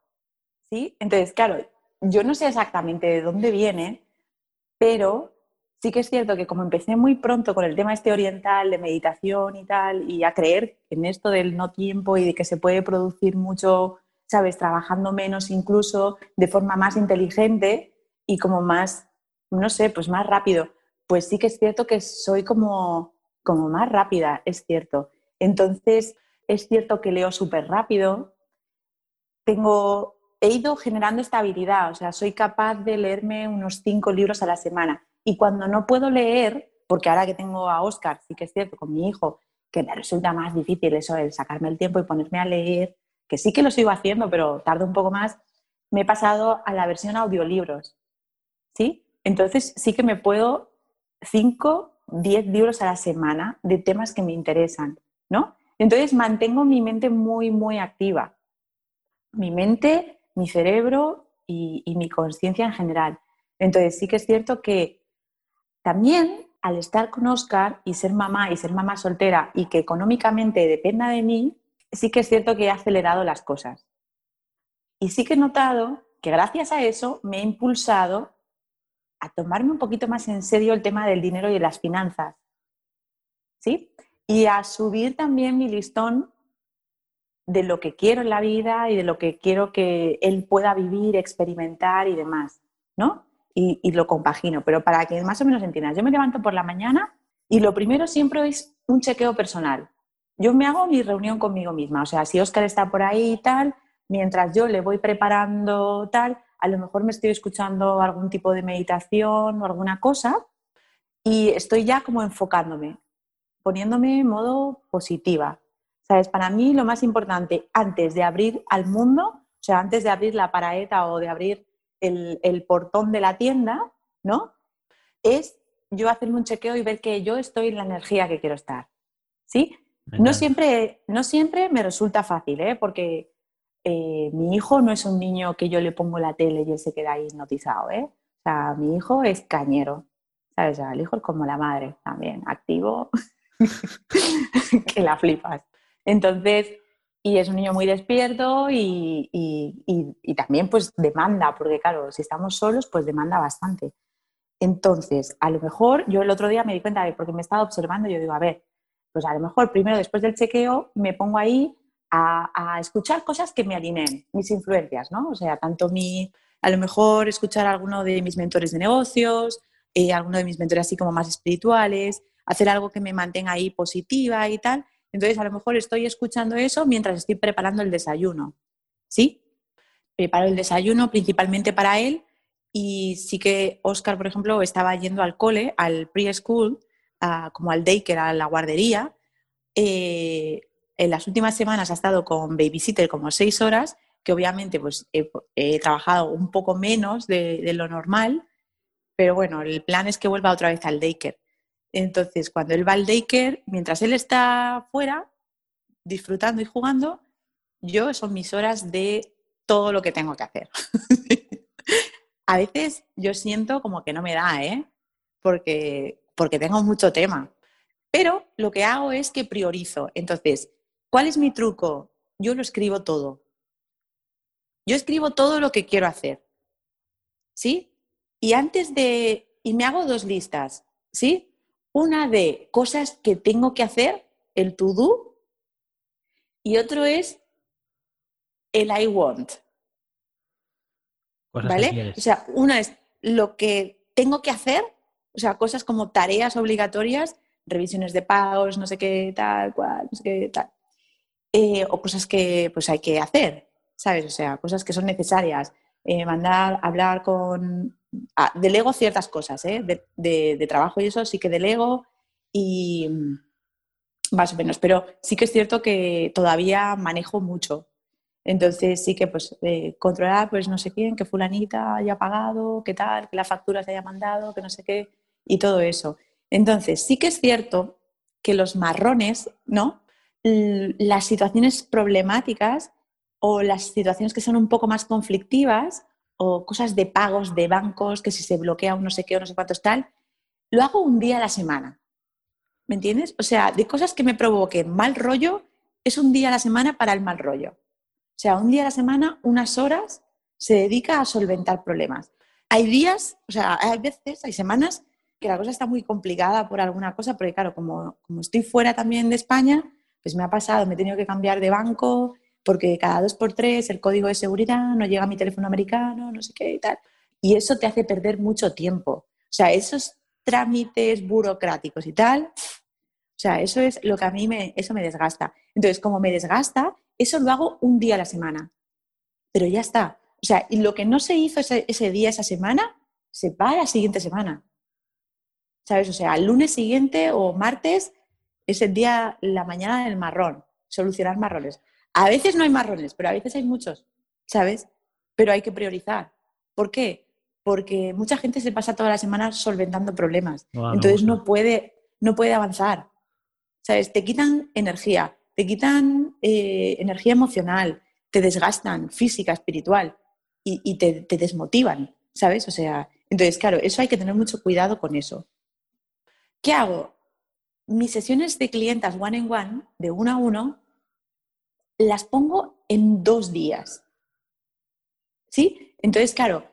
¿sí? Entonces, claro, yo no sé exactamente de dónde viene, pero sí que es cierto que como empecé muy pronto con el tema este oriental de meditación y tal, y a creer en esto del no tiempo y de que se puede producir mucho, ¿sabes? Trabajando menos incluso, de forma más inteligente y como más, no sé, pues más rápido, pues sí que es cierto que soy como, como más rápida, es cierto. Entonces, es cierto que leo súper rápido, tengo, he ido generando esta habilidad, o sea, soy capaz de leerme unos cinco libros a la semana. Y cuando no puedo leer, porque ahora que tengo a Oscar, sí que es cierto, con mi hijo, que me resulta más difícil eso, el sacarme el tiempo y ponerme a leer, que sí que lo sigo haciendo, pero tardo un poco más, me he pasado a la versión audiolibros. ¿Sí? Entonces sí que me puedo 5, 10 libros a la semana de temas que me interesan, ¿no? Entonces mantengo mi mente muy, muy activa. Mi mente, mi cerebro y, mi conciencia en general. Entonces sí que es cierto que también al estar con Oscar y ser mamá y ser mamá soltera y que económicamente dependa de mí, sí que es cierto que he acelerado las cosas. Y sí que he notado que gracias a eso me he impulsado a tomarme un poquito más en serio el tema del dinero y de las finanzas. ¿Sí? Y a subir también mi listón de lo que quiero en la vida y de lo que quiero que él pueda vivir, experimentar y demás, ¿no? Y, lo compagino. Pero para que más o menos entiendas, yo me levanto por la mañana y lo primero siempre es un chequeo personal. Yo me hago mi reunión conmigo misma. O sea, si Oscar está por ahí y tal, mientras yo le voy preparando tal, a lo mejor me estoy escuchando algún tipo de meditación o alguna cosa y estoy ya como enfocándome, poniéndome en modo positiva. ¿Sabes? Para mí lo más importante antes de abrir al mundo, o sea, antes de abrir la paraeta o de abrir el, el portón de la tienda, ¿no? Es yo hacerme un chequeo y ver que yo estoy en la energía que quiero estar. ¿Sí? No siempre, no siempre me resulta fácil, ¿eh? porque eh, mi hijo no es un niño que yo le pongo la tele y él se queda ahí hipnotizado. ¿eh? O sea, mi hijo es cañero. ¿Sabes? O sea, el hijo es como la madre también, activo, que la flipas. Entonces, y es un niño muy despierto y, y- y- también pues demanda, porque claro, si estamos solos, pues demanda bastante. Entonces, a lo mejor yo el otro día me di cuenta porque me estaba observando, yo digo, a ver, pues a lo mejor primero después del chequeo me pongo ahí a, a escuchar cosas que me alineen, mis influencias, ¿no? O sea, tanto mi, a lo mejor escuchar a alguno de mis mentores de negocios, eh, alguno de mis mentores así como más espirituales, hacer algo que me mantenga ahí positiva y tal. Entonces, a lo mejor estoy escuchando eso mientras estoy preparando el desayuno, ¿sí? Preparo el desayuno principalmente para él y sí que Oscar, por ejemplo, estaba yendo al cole, al preschool, como al daycare, a la guardería. Eh, en las últimas semanas ha estado con babysitter como seis horas, que obviamente pues, he, he trabajado un poco menos de, de lo normal, pero bueno, el plan es que vuelva otra vez al daycare. Entonces, cuando él va mientras él está fuera, disfrutando y jugando, yo son mis horas de todo lo que tengo que hacer. A veces yo siento como que no me da, ¿eh? Porque, porque tengo mucho tema. Pero lo que hago es que priorizo. Entonces, ¿cuál es mi truco? Yo lo escribo todo. Yo escribo todo lo que quiero hacer. ¿Sí? Y antes de... Y me hago dos listas. ¿Sí? Una de cosas que tengo que hacer, el to do, y otro es el I want. Cosas ¿Vale? O sea, una es lo que tengo que hacer O sea, cosas como tareas obligatorias, revisiones de pagos, no sé qué, tal, cual, no sé qué, tal. Eh, o cosas que pues hay que hacer, ¿sabes? O sea, cosas que son necesarias. Eh, mandar, hablar con... Ah, delego ciertas cosas, ¿eh? De, de, trabajo y eso sí que delego y más o menos, pero sí que es cierto que todavía manejo mucho. Entonces sí que pues eh, controlar pues no sé quién, que fulanita haya pagado, qué tal, que la factura se haya mandado, que no sé qué, y todo eso. Entonces sí que es cierto que los marrones, ¿no? Las situaciones problemáticas o las situaciones que son un poco más conflictivas o cosas de pagos de bancos, que si se bloquea un no sé qué o no sé cuántos tal, lo hago un día a la semana. ¿Me entiendes? O sea, de cosas que me provoquen mal rollo, es un día a la semana para el mal rollo. O sea, un día a la semana, unas horas, se dedica a solventar problemas. Hay días, o sea, hay veces, hay semanas que la cosa está muy complicada por alguna cosa, porque claro, como, como estoy fuera también de España, pues me ha pasado, me he tenido que cambiar de banco, porque cada dos por tres el código de seguridad no llega a mi teléfono americano, no sé qué y tal. Y eso te hace perder mucho tiempo. O sea, esos trámites burocráticos y tal, o sea, eso es lo que a mí me, eso me desgasta. Entonces, como me desgasta, eso lo hago un día a la semana. Pero ya está. O sea, y lo que no se hizo ese, ese día, esa semana, se va a la siguiente semana. ¿Sabes? O sea, el lunes siguiente o martes es el día, la mañana del marrón, solucionar marrones. A veces no hay marrones, pero a veces hay muchos, ¿sabes? Pero hay que priorizar. ¿Por qué? Porque mucha gente se pasa toda la semana solventando problemas. Entonces no puede, no puede avanzar. ¿Sabes? Te quitan energía, te quitan eh, energía emocional, te desgastan física, espiritual y, te, te, desmotivan, ¿sabes? O sea, entonces, claro, eso hay que tener mucho cuidado con eso. ¿Qué hago? Mis sesiones de clientas one en one, de uno a uno, las pongo en dos días. ¿Sí? Entonces, claro,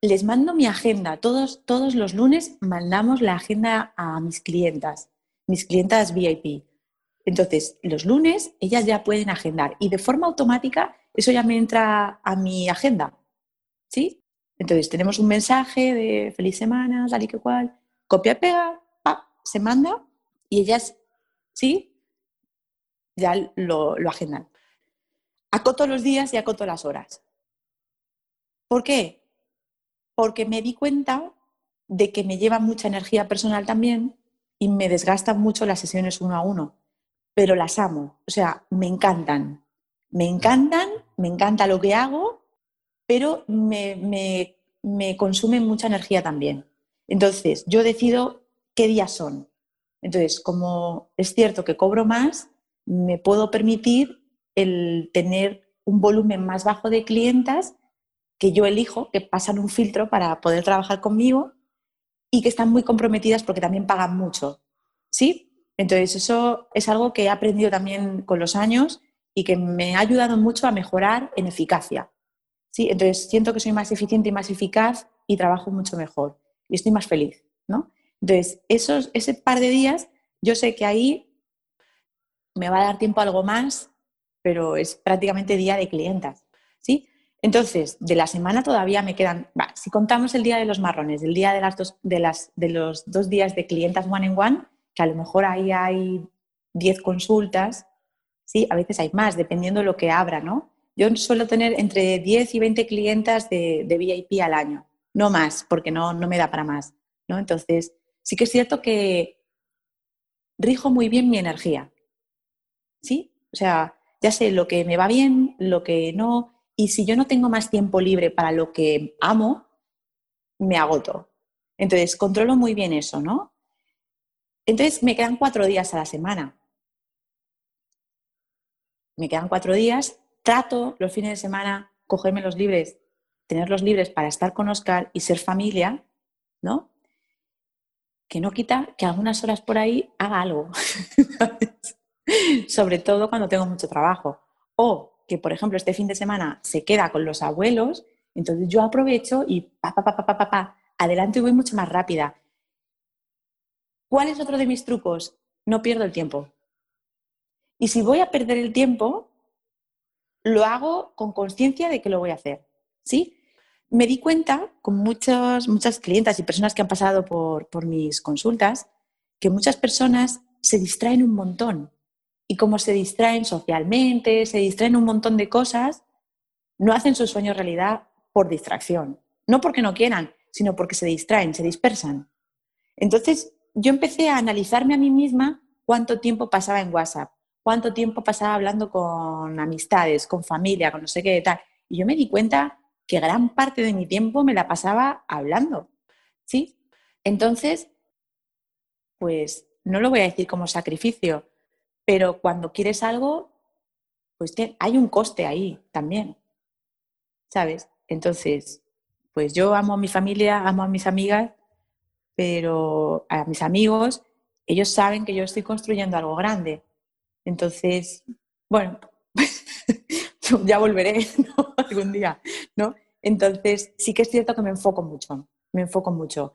les mando mi agenda. Todos, todos los lunes mandamos la agenda a mis clientas, mis clientas VIP. Entonces, los lunes ellas ya pueden agendar y de forma automática eso ya me entra a mi agenda. ¿Sí? Entonces, tenemos un mensaje de feliz semana, tal y que cual, copia pega, se manda y ellas, ¿sí? Ya lo, agendan. Acoto los días y acoto las horas. ¿Por qué? Porque me di cuenta de que me lleva mucha energía personal también y me desgastan mucho las sesiones uno a uno, pero las amo, o sea, me encantan. Me encantan, me encanta lo que hago, pero me, me, me consumen mucha energía también. Entonces, yo decido qué días son. Entonces, como es cierto que cobro más, me puedo permitir el tener un volumen más bajo de clientas que yo elijo, que pasan un filtro para poder trabajar conmigo y que están muy comprometidas porque también pagan mucho. ¿Sí? Entonces, eso es algo que he aprendido también con los años y que me ha ayudado mucho a mejorar en eficacia. ¿Sí? Entonces, siento que soy más eficiente y más eficaz y trabajo mucho mejor y estoy más feliz. ¿no? Entonces, esos, ese par de días, yo sé que ahí me va a dar tiempo algo más, pero es prácticamente día de clientas, ¿sí? Entonces, de la semana todavía me quedan, si contamos el día de los marrones, el día de, las dos, de, las, de los dos días de clientas one en one, que a lo mejor ahí hay 10 consultas, ¿sí? A veces hay más, dependiendo de lo que abra, ¿no? Yo suelo tener entre 10 y 20 clientas de, de VIP al año, no más, porque no, no me da para más, ¿no? Entonces, sí que es cierto que rijo muy bien mi energía, ¿sí? O sea, ya sé lo que me va bien, lo que no, y si yo no tengo más tiempo libre para lo que amo, me agoto. Entonces, controlo muy bien eso, ¿no? Entonces, me quedan cuatro días a la semana. Me quedan cuatro días, trato los fines de semana, cogerme los libres, tenerlos libres para estar con Oscar y ser familia, ¿no? Que no quita que algunas horas por ahí haga algo. sobre todo cuando tengo mucho trabajo. O que, por ejemplo, este fin de semana se queda con los abuelos, entonces yo aprovecho y pa, pa, pa, pa, y voy mucho más rápida. ¿Cuál es otro de mis trucos? No pierdo el tiempo. Y si voy a perder el tiempo, lo hago con conciencia de que lo voy a hacer. ¿Sí? me di cuenta con muchas, muchas clientas y personas que han pasado por, por mis consultas que muchas personas se distraen un montón. Y como se distraen socialmente, se distraen un montón de cosas, no hacen su sueño realidad por distracción. No porque no quieran, sino porque se distraen, se dispersan. Entonces, yo empecé a analizarme a mí misma cuánto tiempo pasaba en WhatsApp, cuánto tiempo pasaba hablando con amistades, con familia, con no sé qué tal. Y yo me di cuenta que gran parte de mi tiempo me la pasaba hablando. ¿Sí? Entonces, pues no lo voy a decir como sacrificio, pero cuando quieres algo, pues hay un coste ahí también. ¿Sabes? Entonces, pues yo amo a mi familia, amo a mis amigas, pero a mis amigos, ellos saben que yo estoy construyendo algo grande. Entonces, bueno, ya volveré algún día, ¿no? Entonces, sí que es cierto que me enfoco mucho, me enfoco mucho.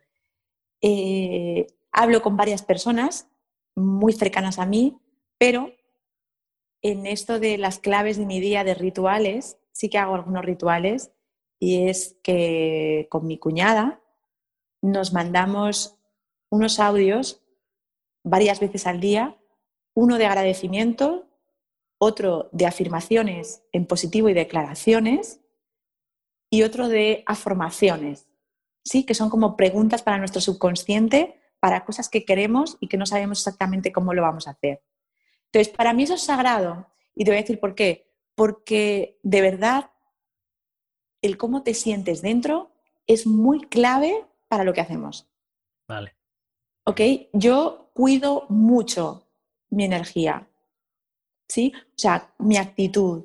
Eh, hablo con varias personas muy cercanas a mí, pero en esto de las claves de mi día de rituales, sí que hago algunos rituales y es que con mi cuñada nos mandamos unos audios varias veces al día, uno de agradecimiento, otro de afirmaciones en positivo y declaraciones y otro de afirmaciones, ¿sí? que son como preguntas para nuestro subconsciente, para cosas que queremos y que no sabemos exactamente cómo lo vamos a hacer. Entonces, para mí eso es sagrado y te voy a decir por qué. Porque de verdad, el cómo te sientes dentro es muy clave para lo que hacemos. Vale. ¿Ok? Yo cuido mucho mi energía. ¿Sí? O sea, mi actitud,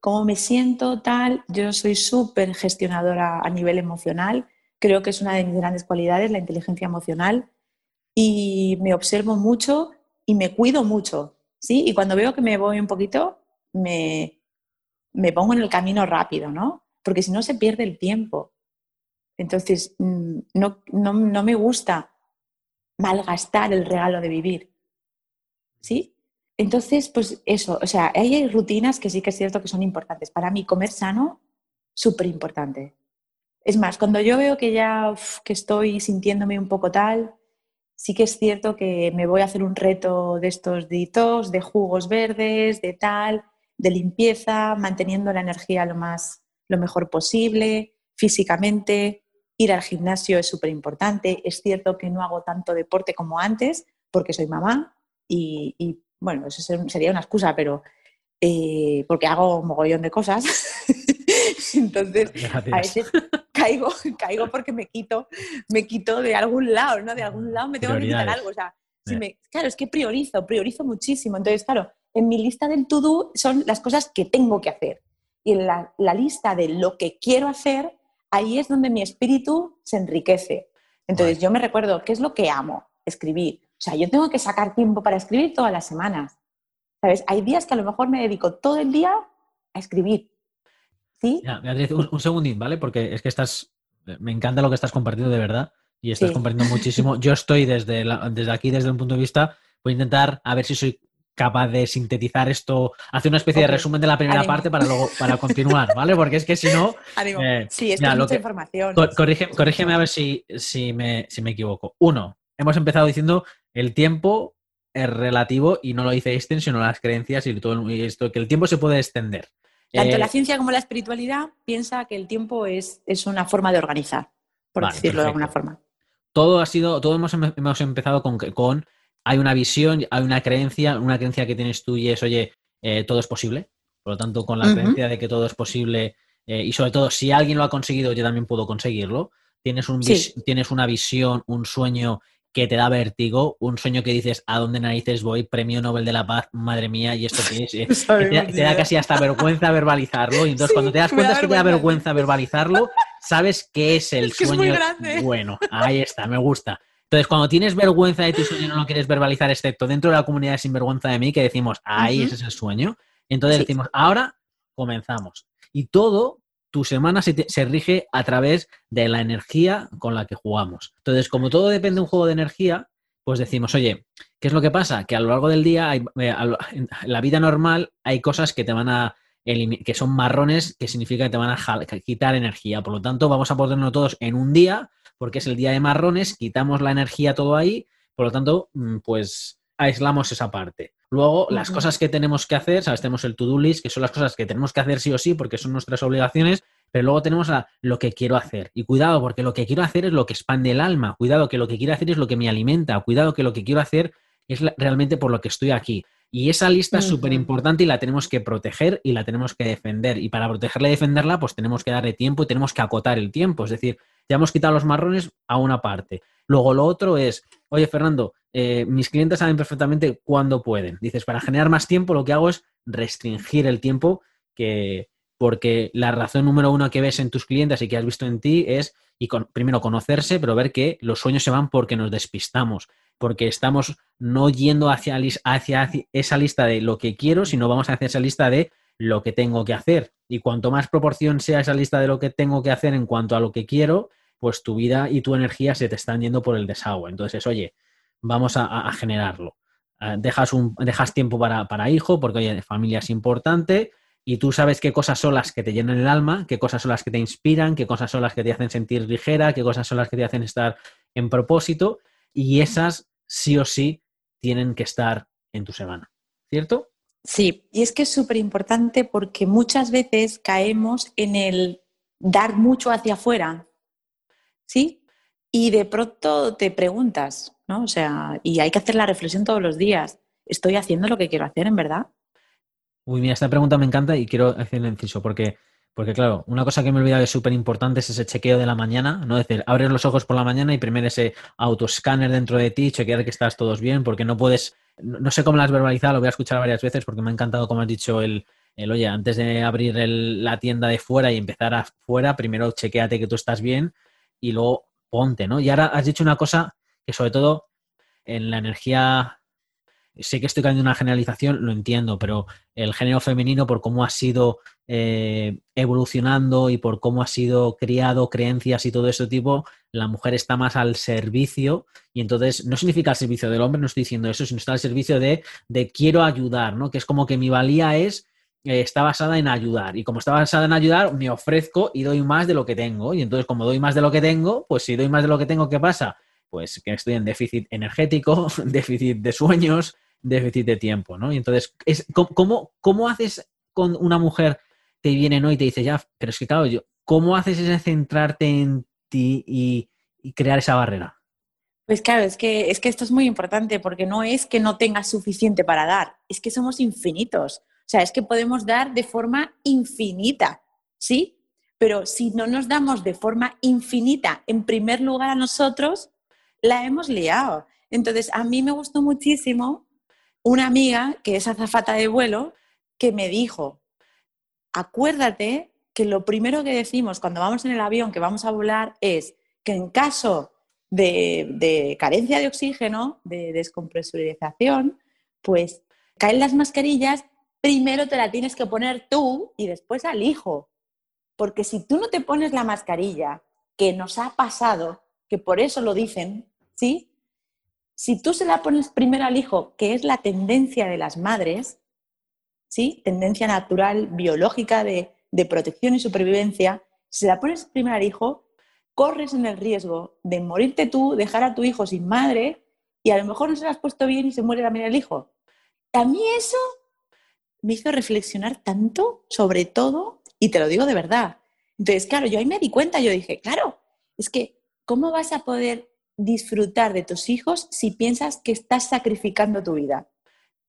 cómo me siento, tal. Yo soy súper gestionadora a nivel emocional. Creo que es una de mis grandes cualidades, la inteligencia emocional. Y me observo mucho y me cuido mucho. ¿sí? Y cuando veo que me voy un poquito, me, me pongo en el camino rápido, ¿no? Porque si no se pierde el tiempo. Entonces, mm, no, no, no me gusta malgastar el regalo de vivir. ¿Sí? Entonces, pues eso, o sea, hay rutinas que sí que es cierto que son importantes. Para mí, comer sano, súper importante. Es más, cuando yo veo que ya que estoy sintiéndome un poco tal, sí que es cierto que me voy a hacer un reto de estos ditos, de jugos verdes, de tal, de limpieza, manteniendo la energía lo más lo mejor posible, físicamente. Ir al gimnasio es súper importante. Es cierto que no hago tanto deporte como antes porque soy mamá y, y bueno, eso sería una excusa, pero eh, porque hago un mogollón de cosas. Entonces, a veces caigo, caigo porque me quito, me quito de algún lado, ¿no? De algún lado me tengo que quitar algo. O sea, claro, es que priorizo, priorizo muchísimo. Entonces, claro, en mi lista del to-do son las cosas que tengo que hacer. Y en la, la lista de lo que quiero hacer, ahí es donde mi espíritu se enriquece. Entonces, yo me recuerdo, ¿qué es lo que amo? Escribir. O sea, yo tengo que sacar tiempo para escribir todas las semanas. ¿Sabes? Hay días que a lo mejor me dedico todo el día a escribir. ¿Sí? Beatriz, un, segundín, ¿vale? Porque es que estás. Me encanta lo que estás compartiendo de verdad y estás compartiendo muchísimo. Yo estoy desde, desde aquí, desde un punto de vista, voy a intentar a ver si soy capaz de sintetizar esto, hacer una especie de resumen de la primera parte para luego para continuar, ¿vale? Porque es que si no... Eh, sí, es mucha información. corrígeme a ver si, si, me, si me equivoco. Uno, hemos empezado diciendo el tiempo es relativo y no lo dice Einstein, sino las creencias y todo esto, que el tiempo se puede extender. Tanto eh, la ciencia como la espiritualidad piensa que el tiempo es, es una forma de organizar, por decirlo de alguna forma. Todo ha sido, todo hemos, hemos empezado con, con, hay una visión, hay una creencia, una creencia que tienes tú y es, oye, eh, todo es posible. Por lo tanto, con la creencia de que todo es posible eh, y sobre todo, si alguien lo ha conseguido, yo también puedo conseguirlo. Tienes, un tienes una visión, un sueño que te da vértigo, un sueño que dices, ¿a dónde narices voy? Premio Nobel de la Paz, madre mía, ¿y esto qué es? Eh, te, da casi hasta vergüenza verbalizarlo. Y entonces cuando te das cuenta es que te da vergüenza verbalizarlo, sabes que es el sueño. bueno, ahí está, me gusta. Entonces, cuando tienes vergüenza de tu sueño y no lo quieres verbalizar, excepto dentro de la comunidad de sinvergüenza de mí, que decimos, ahí ese es el sueño. Entonces decimos, ahora comenzamos. Y todo tu semana se, rige a través de la energía con la que jugamos. Entonces, como todo depende de un juego de energía, pues decimos, oye, ¿qué es lo que pasa? Que a lo largo del día, eh, en la vida normal, hay cosas que te van a que son marrones, que significa que te van a quitar energía. Por lo tanto, vamos a ponernos todos en un día, porque es el día de marrones, quitamos la energía todo ahí, por lo tanto, mm, pues aislamos esa parte. Luego, las cosas que tenemos que hacer, ¿sabes? Tenemos el to-do list, que son las cosas que tenemos que hacer sí o sí, porque son nuestras obligaciones, pero luego tenemos lo que quiero hacer. Y cuidado, porque lo que quiero hacer es lo que expande el alma. Cuidado, que lo que quiero hacer es lo que me alimenta. Cuidado, que lo que quiero hacer es realmente por lo que estoy aquí. Y esa lista es súper importante y la tenemos que proteger y la tenemos que defender. Y para protegerla y defenderla, pues tenemos que darle tiempo y tenemos que acotar el tiempo. Es decir, ya hemos quitado los marrones a una parte. Luego lo otro es, oye Fernando, eh, mis clientes saben perfectamente cuándo pueden. Dices, para generar más tiempo lo que hago es restringir el tiempo que, porque la razón número uno que ves en tus clientes y que has visto en ti es, y primero conocerse, pero ver que los sueños se van porque nos despistamos porque estamos no yendo hacia, hacia, esa lista de lo que quiero, sino vamos hacia esa lista de lo que tengo que hacer. Y cuanto más proporción sea esa lista de lo que tengo que hacer en cuanto a lo que quiero, pues tu vida y tu energía se te están yendo por el desagüe. Entonces, oye, vamos a, generarlo. Ah, dejas, un, dejas tiempo para, para hijo, porque oye, familia es importante, y tú sabes qué cosas son las que te llenan el alma, qué cosas son las que te inspiran, qué cosas son las que te hacen sentir ligera, qué cosas son las que te hacen estar en propósito, y esas sí o sí tienen que estar en tu semana, ¿cierto? Sí, y es que es súper importante porque muchas veces caemos en el dar mucho hacia afuera, ¿sí? Y de pronto te preguntas, ¿no? O sea, y hay que hacer la reflexión todos los días. ¿Estoy haciendo lo que quiero hacer en verdad? Uy, mira, esta pregunta me encanta y quiero hacer el inciso porque porque claro, una cosa que me he olvidado es súper importante es ese chequeo de la mañana, ¿no? Es decir, abres los ojos por la mañana y primero ese autoscanner dentro de ti, chequear que estás todos bien, porque no puedes, no sé cómo lo has verbalizado, lo voy a escuchar varias veces porque me ha encantado como has dicho el, el oye, antes de abrir la tienda de fuera y empezar afuera, primero chequeate que tú estás bien y luego ponte, ¿no? Y ahora has dicho una cosa que sobre todo en la energía sé que estoy cayendo en una generalización, lo entiendo, pero el género femenino, por cómo ha sido eh, evolucionando y por cómo ha sido criado, creencias y todo ese tipo, la mujer está más al servicio y entonces no significa al servicio del hombre, no estoy diciendo eso, sino está al servicio de, de quiero ayudar, ¿no? Que es como que mi valía es eh, está basada en ayudar. Y como está basada en ayudar, me ofrezco y doy más de lo que tengo. Y entonces, como doy más de lo que tengo, pues si doy más de lo que tengo, ¿qué pasa? Pues que estoy en déficit energético, déficit de sueños, déficit de tiempo, ¿no? Y entonces, es, ¿cómo, ¿cómo haces con una mujer te viene ¿no? y te dice, ya, pero es que claro, yo, ¿cómo haces ese centrarte en ti y, crear esa barrera? Pues claro, es que, es que esto es muy importante porque no es que no tengas suficiente para dar, es que somos infinitos. O sea, es que podemos dar de forma infinita, ¿sí? Pero si no nos damos de forma infinita en primer lugar a nosotros, la hemos liado. Entonces, a mí me gustó muchísimo una amiga que es azafata de vuelo que me dijo, acuérdate que lo primero que decimos cuando vamos en el avión que vamos a volar es que en caso de, carencia de oxígeno, de descompresurización, pues caen las mascarillas, primero te la tienes que poner tú y después al hijo. Porque si tú no te pones la mascarilla, que nos ha pasado, que por eso lo dicen, ¿sí? Si tú se la pones primero al hijo, que es la tendencia de las madres, ¿sí? tendencia natural, biológica de, protección y supervivencia, si se la pones primero al hijo, corres en el riesgo de morirte tú, dejar a tu hijo sin madre y a lo mejor no se lo has puesto bien y se muere también el hijo. A mí eso me hizo reflexionar tanto sobre todo, y te lo digo de verdad. Entonces, claro, yo ahí me di cuenta, yo dije, claro, es que, ¿cómo vas a poder disfrutar de tus hijos si piensas que estás sacrificando tu vida.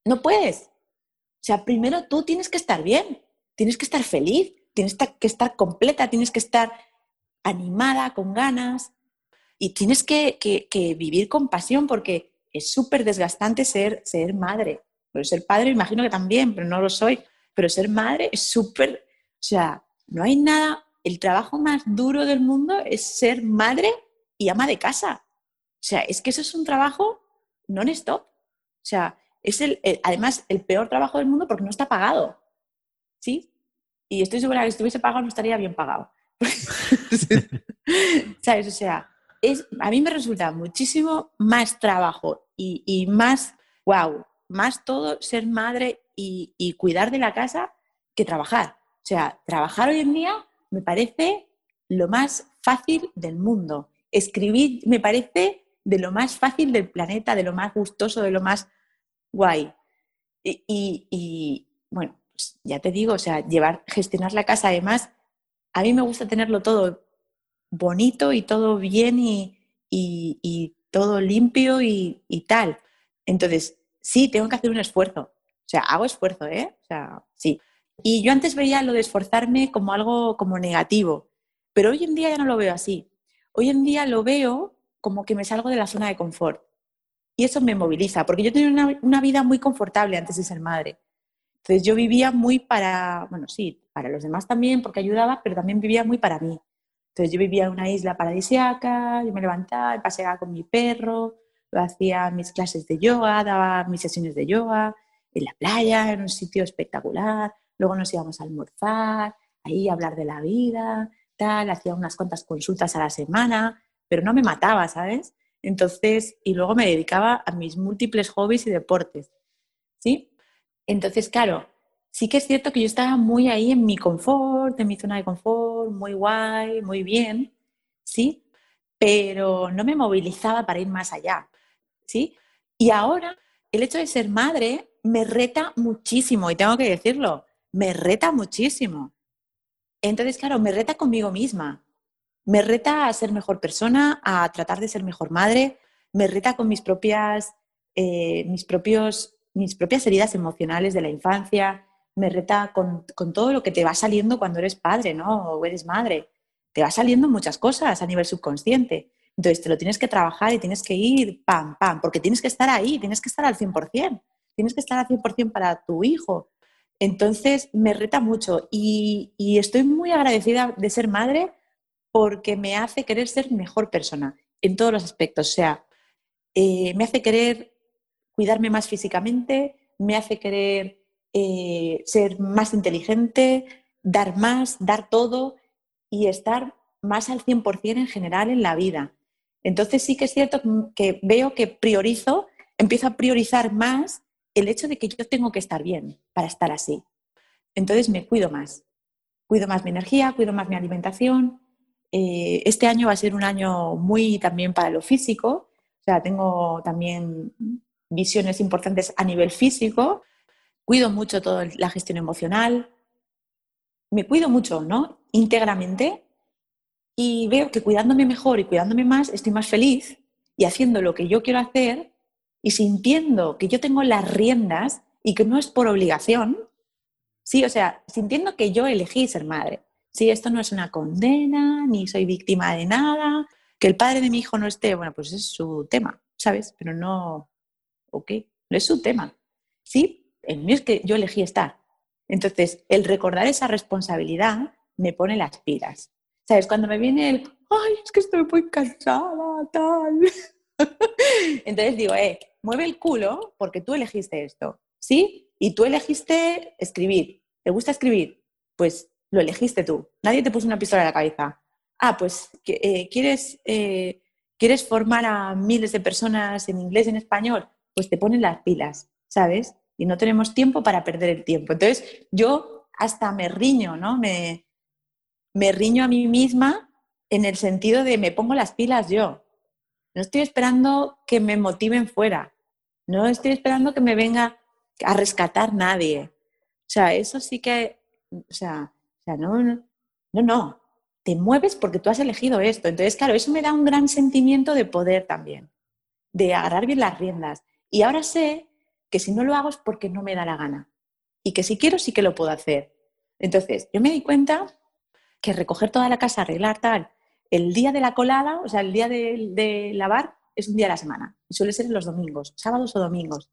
No puedes. O sea, primero tú tienes que estar bien, tienes que estar feliz, tienes que estar completa, tienes que estar animada, con ganas y tienes que, vivir con pasión porque es súper desgastante ser, ser madre. Pero ser padre imagino que también, pero no lo soy. Pero ser madre es súper, o sea, no hay nada, el trabajo más duro del mundo es ser madre y ama de casa. O sea, es que eso es un trabajo non-stop. O sea, es el, además el peor trabajo del mundo porque no está pagado. ¿Sí? Y estoy segura que si estuviese pagado no estaría bien pagado. ¿Sabes? O sea, es, a mí me resulta muchísimo más trabajo y, más, wow, más todo ser madre y, y, cuidar de la casa que trabajar. O sea, trabajar hoy en día me parece lo más fácil del mundo. Escribir me parece de lo más fácil del planeta, de lo más gustoso, de lo más guay. Y, bueno, pues ya te digo, o sea, llevar, gestionar la casa, además, a mí me gusta tenerlo todo bonito y todo bien y, y todo limpio y, tal. Entonces, sí, tengo que hacer un esfuerzo. O sea, hago esfuerzo, ¿eh? O sea, sí. Y yo antes veía lo de esforzarme como algo como negativo, pero hoy en día ya no lo veo así. Hoy en día lo veo como que me salgo de la zona de confort. Y eso me moviliza, porque yo tenía una, una vida muy confortable antes de ser madre. Entonces yo vivía muy para, bueno, sí, para los demás también, porque ayudaba, pero también vivía muy para mí. Entonces yo vivía en una isla paradisiaca, yo me levantaba, paseaba con mi perro, lo hacía mis clases de yoga, daba mis sesiones de yoga en la playa, en un sitio espectacular. Luego nos íbamos a almorzar, ahí a hablar de la vida, tal, hacía unas cuantas consultas a la semana, pero no me mataba, ¿sabes? Entonces, y luego me dedicaba a mis múltiples hobbies y deportes, ¿sí? Entonces, claro, sí que es cierto que yo estaba muy ahí en mi confort, en mi zona de confort, muy guay, muy bien, ¿sí? Pero no me movilizaba para ir más allá, ¿sí? Y ahora el hecho de ser madre me reta muchísimo, y tengo que decirlo, me reta muchísimo. Entonces, claro, me reta conmigo misma, me reta a ser mejor persona, a tratar de ser mejor madre, me reta con mis propias, eh, mis propios, mis propias heridas emocionales de la infancia, me reta con, todo lo que te va saliendo cuando eres padre, ¿no? O eres madre. Te va saliendo muchas cosas a nivel subconsciente. Entonces te lo tienes que trabajar y tienes que ir pam, pam, porque tienes que estar ahí, tienes que estar al 100%, tienes que estar al 100% para tu hijo. Entonces me reta mucho y, estoy muy agradecida de ser madre porque me hace querer ser mejor persona en todos los aspectos. O sea, eh, me hace querer cuidarme más físicamente, me hace querer eh, ser más inteligente, dar más, dar todo y estar más al 100% en general en la vida. Entonces sí que es cierto que veo que priorizo, empiezo a priorizar más el hecho de que yo tengo que estar bien para estar así. Entonces me cuido más. Cuido más mi energía, cuido más mi alimentación. Eh, este año va a ser un año muy también para lo físico. O sea, tengo también visiones importantes a nivel físico cuido mucho toda la gestión emocional, me cuido mucho, ¿no? Íntegramente y veo que cuidándome mejor y cuidándome más estoy más feliz y haciendo lo que yo quiero hacer y sintiendo que yo tengo las riendas y que no es por obligación, sí, o sea, sintiendo que yo elegí ser madre. Sí, esto no es una condena, ni soy víctima de nada, que el padre de mi hijo no esté, bueno, pues es su tema, ¿sabes? Pero no, ok, no es su tema. Sí, el mío es que yo elegí estar. Entonces, el recordar esa responsabilidad me pone las pilas. ¿Sabes? Cuando me viene el, ay, es que estoy muy cansada, tal. Entonces digo, eh, mueve el culo porque tú elegiste esto, ¿sí? Y tú elegiste escribir. ¿Te gusta escribir? Pues lo elegiste tú. Nadie te puso una pistola en la cabeza. Ah, pues, eh, ¿quieres, eh, ¿quieres formar a miles de personas en inglés en español? Pues te ponen las pilas, ¿sabes? y no tenemos tiempo para perder el tiempo. Entonces, yo hasta me riño, ¿no? Me, me riño a mí misma en el sentido de me pongo las pilas yo. No estoy esperando que me motiven fuera. No estoy esperando que me venga a rescatar nadie. O sea, eso sí que, o sea, o sea no, no, no, te mueves porque tú has elegido esto. Entonces, claro, eso me da un gran sentimiento de poder también, de agarrar bien las riendas. Y ahora sé que si no lo hago es porque no me da la gana y que si quiero sí que lo puedo hacer. Entonces, yo me di cuenta que recoger toda la casa, arreglar tal, el día de la colada, o sea, el día de, lavar, es un día a la semana y suele ser los domingos, sábados o domingos.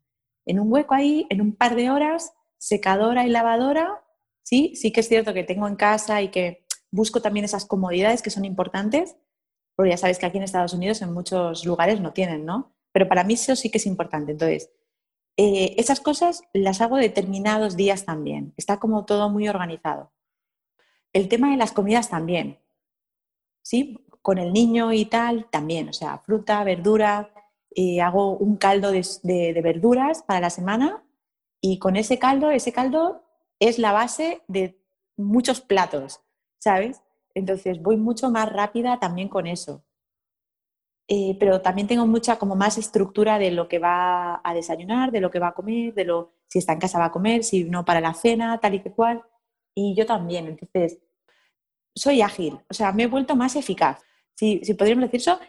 En un hueco ahí, en un par de horas, secadora y lavadora, sí, sí que es cierto que tengo en casa y que busco también esas comodidades que son importantes, porque ya sabes que aquí en Estados Unidos en muchos lugares no tienen, ¿no? Pero para mí eso sí que es importante. Entonces, eh, esas cosas las hago determinados días también. Está como todo muy organizado. El tema de las comidas también. ¿Sí? Con el niño y tal, también. O sea, fruta, verdura. Eh, hago un caldo de, verduras para la semana y con ese caldo, ese caldo es la base de muchos platos, ¿sabes? Entonces voy mucho más rápida también con eso. Eh, pero también tengo mucha como más estructura de lo que va a desayunar, de lo que va a comer, de lo si está en casa va a comer, si no para la cena, tal y que cual. Y yo también, entonces soy ágil, o sea, me he vuelto más eficaz. Si, si podríamos decir eso,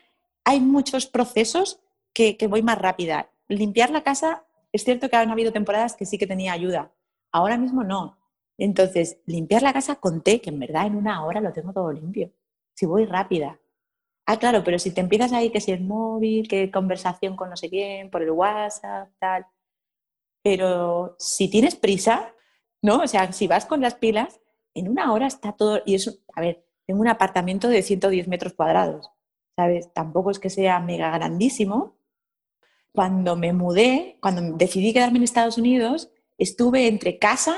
hay muchos procesos que, que voy más rápida. Limpiar la casa, es cierto que han habido temporadas que sí que tenía ayuda, ahora mismo no. Entonces, limpiar la casa conté que en verdad en una hora lo tengo todo limpio. Si voy rápida, Ah, claro, pero si te empiezas ahí, que si el móvil, que conversación con no sé quién, por el WhatsApp, tal. Pero si tienes prisa, ¿no? O sea, si vas con las pilas, en una hora está todo. Y eso, a ver, tengo un apartamento de 110 metros cuadrados, ¿sabes? Tampoco es que sea mega grandísimo. Cuando me mudé, cuando decidí quedarme en Estados Unidos, estuve entre casa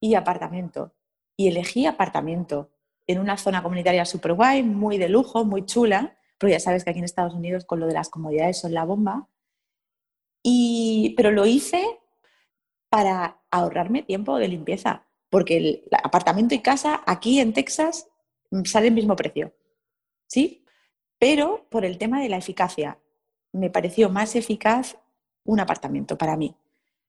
y apartamento. Y elegí apartamento en una zona comunitaria súper guay, muy de lujo, muy chula, pero ya sabes que aquí en Estados Unidos con lo de las comodidades son la bomba. Y, pero lo hice para ahorrarme tiempo de limpieza, porque el apartamento y casa aquí en Texas sale el mismo precio. ¿Sí? Pero por el tema de la eficacia, me pareció más eficaz un apartamento para mí.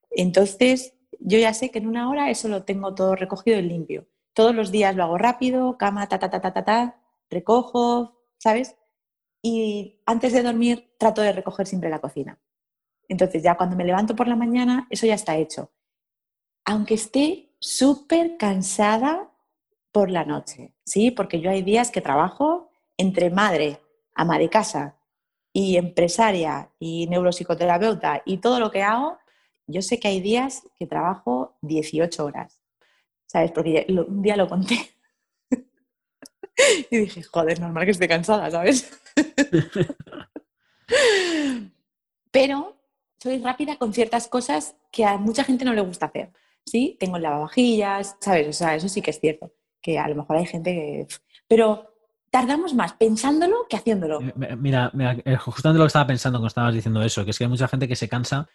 Entonces, yo ya sé que en una hora eso lo tengo todo recogido y limpio. Todos los días lo hago rápido, cama, ta, ta, ta, ta, ta, ta, recojo, ¿sabes? Y antes de dormir trato de recoger siempre la cocina. Entonces ya cuando me levanto por la mañana, eso ya está hecho. Aunque esté súper cansada por la noche, ¿sí? Porque yo hay días que trabajo entre madre, ama de casa y empresaria y neuropsicoterapeuta y todo lo que hago, yo sé que hay días que trabajo 18 horas. ¿sabes? Porque un día lo conté y dije, joder, normal que esté cansada, ¿sabes? Pero soy rápida con ciertas cosas que a mucha gente no le gusta hacer. ¿Sí? Tengo lavavajillas, ¿sabes? O sea, eso sí que es cierto. Que a lo mejor hay gente que. Pero tardamos más pensándolo que haciéndolo. Eh, mira, mira, eh, justamente lo que estaba pensando cuando estabas diciendo eso, que es que hay mucha gente que se cansa,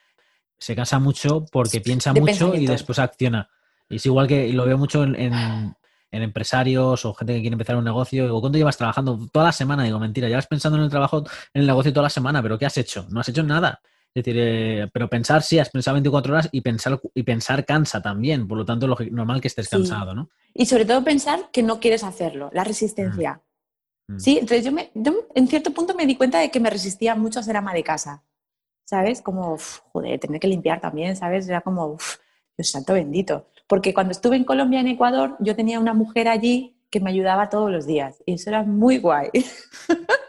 se cansa mucho porque piensa mucho y después acciona. Es igual que lo veo mucho en, empresarios o gente que quiere empezar un negocio. Digo, ¿cuánto llevas trabajando? Toda la semana. Digo, mentira, llevas pensando en el trabajo, en el negocio toda la semana, pero ¿qué has hecho? No has hecho nada. Es decir, eh, pero pensar sí, has pensado 24 horas y pensar, y pensar cansa también. Por lo tanto, es normal que estés cansado, ¿no? Y sobre todo pensar que no quieres hacerlo, la resistencia. Mm. Mm. Sí, entonces yo, me, en cierto punto me di cuenta de que me resistía mucho a ser ama de casa. ¿Sabes? Como, joder, tener que limpiar también, ¿sabes? Era como, Dios santo bendito. Porque cuando estuve en Colombia, en Ecuador, yo tenía una mujer allí que me ayudaba todos los días. Y eso era muy guay.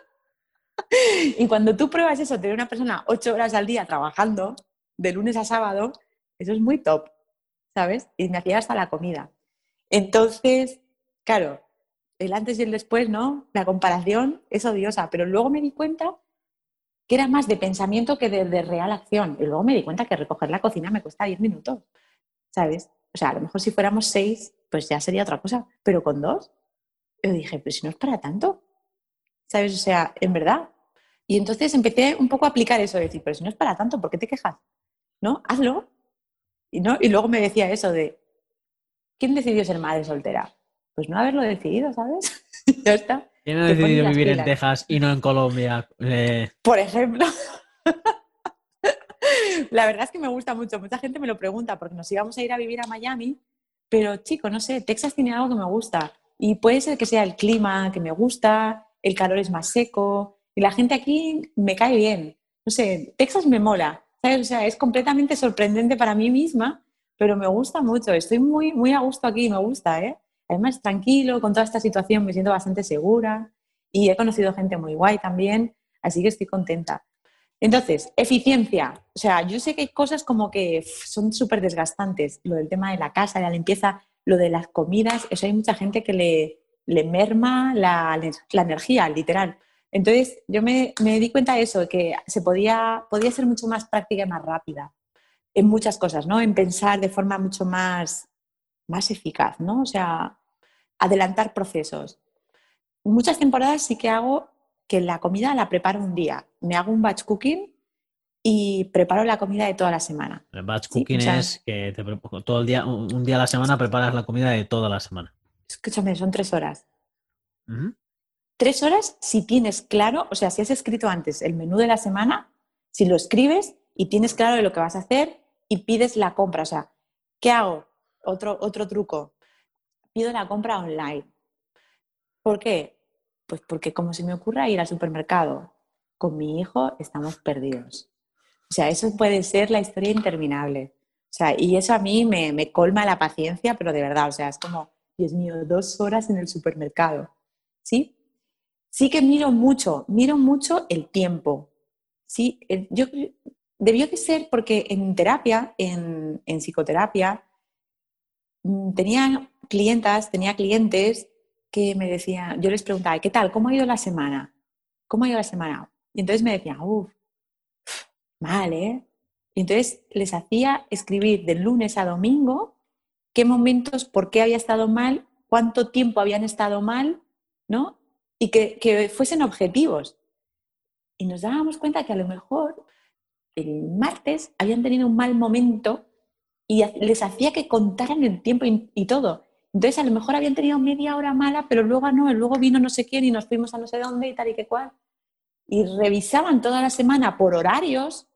y cuando tú pruebas eso, tener una persona ocho horas al día trabajando, de lunes a sábado, eso es muy top, ¿sabes? Y me hacía hasta la comida. Entonces, claro, el antes y el después, ¿no? La comparación es odiosa, pero luego me di cuenta que era más de pensamiento que de, real acción. Y luego me di cuenta que recoger la cocina me cuesta 10 minutos, ¿sabes? O sea, a lo mejor si fuéramos seis, pues ya sería otra cosa, pero con dos, yo dije, pero si no es para tanto, ¿sabes? O sea, en verdad. Y entonces empecé un poco a aplicar eso, de decir, pero si no es para tanto, ¿por qué te quejas? ¿No? Hazlo. Y, ¿no? y luego me decía eso de, ¿quién decidió ser madre soltera? Pues no haberlo decidido, ¿sabes? ya está. ¿Quién ha decidido vivir en Texas y no en Colombia? Eh, Por ejemplo. La verdad es que me gusta mucho. Mucha gente me lo pregunta porque nos íbamos a ir a vivir a Miami, pero chico, no sé, Texas tiene algo que me gusta. Y puede ser que sea el clima que me gusta, el calor es más seco y la gente aquí me cae bien. No sé, Texas me mola. O sea, es completamente sorprendente para mí misma, pero me gusta mucho. Estoy muy, muy a gusto aquí, me gusta, ¿eh? Además, tranquilo, con toda esta situación me siento bastante segura y he conocido gente muy guay también, así que estoy contenta. Entonces, eficiencia. O sea, yo sé que hay cosas como que son súper desgastantes. Lo del tema de la casa, de la limpieza, lo de las comidas. Eso hay mucha gente que le, le merma la, energía, literal. Entonces, yo me, di cuenta de eso, que se podía, podía ser mucho más práctica y más rápida en muchas cosas, ¿no? En pensar de forma mucho más, más eficaz, ¿no? O sea, adelantar procesos. Muchas temporadas sí que hago que la comida la preparo un día, me hago un batch cooking y preparo la comida de toda la semana. El batch Sí, cooking o sea- es que te todo el día, un día a la semana preparas la comida de toda la semana. Escúchame, son tres horas. Tres horas si tienes claro, o sea, si has escrito antes el menú de la semana, si lo escribes y tienes claro de lo que vas a hacer y pides la compra. O sea, ¿qué hago? Otro, otro truco. Pido la compra online. ¿Por qué? Pues porque como se me ocurra ir al supermercado con mi hijo, estamos perdidos. O sea, eso puede ser la historia interminable. O sea, y eso a mí me, me colma la paciencia, pero de verdad, o sea, es como, Dios mío, dos horas en el supermercado. ¿Sí? Sí que miro mucho, miro mucho el tiempo. Sí, yo debió de ser porque en terapia, en, en psicoterapia, mm, tenía clientas, tenía clientes que me decían, yo les preguntaba, ¿qué tal? ¿Cómo ha ido la semana? ¿Cómo ha ido la semana? Y entonces me decían, uff, mal, ¿eh? Y entonces les hacía escribir de lunes a domingo qué momentos, por qué había estado mal, cuánto tiempo habían estado mal, ¿no? Y que, que fuesen objetivos. Y nos dábamos cuenta que a lo mejor el martes habían tenido un mal momento y les hacía que contaran el tiempo y, todo. Entonces a lo mejor habían tenido media hora mala, pero luego no, luego vino no sé quién y nos fuimos a no sé dónde y tal y que cual. Y revisaban toda la semana por horarios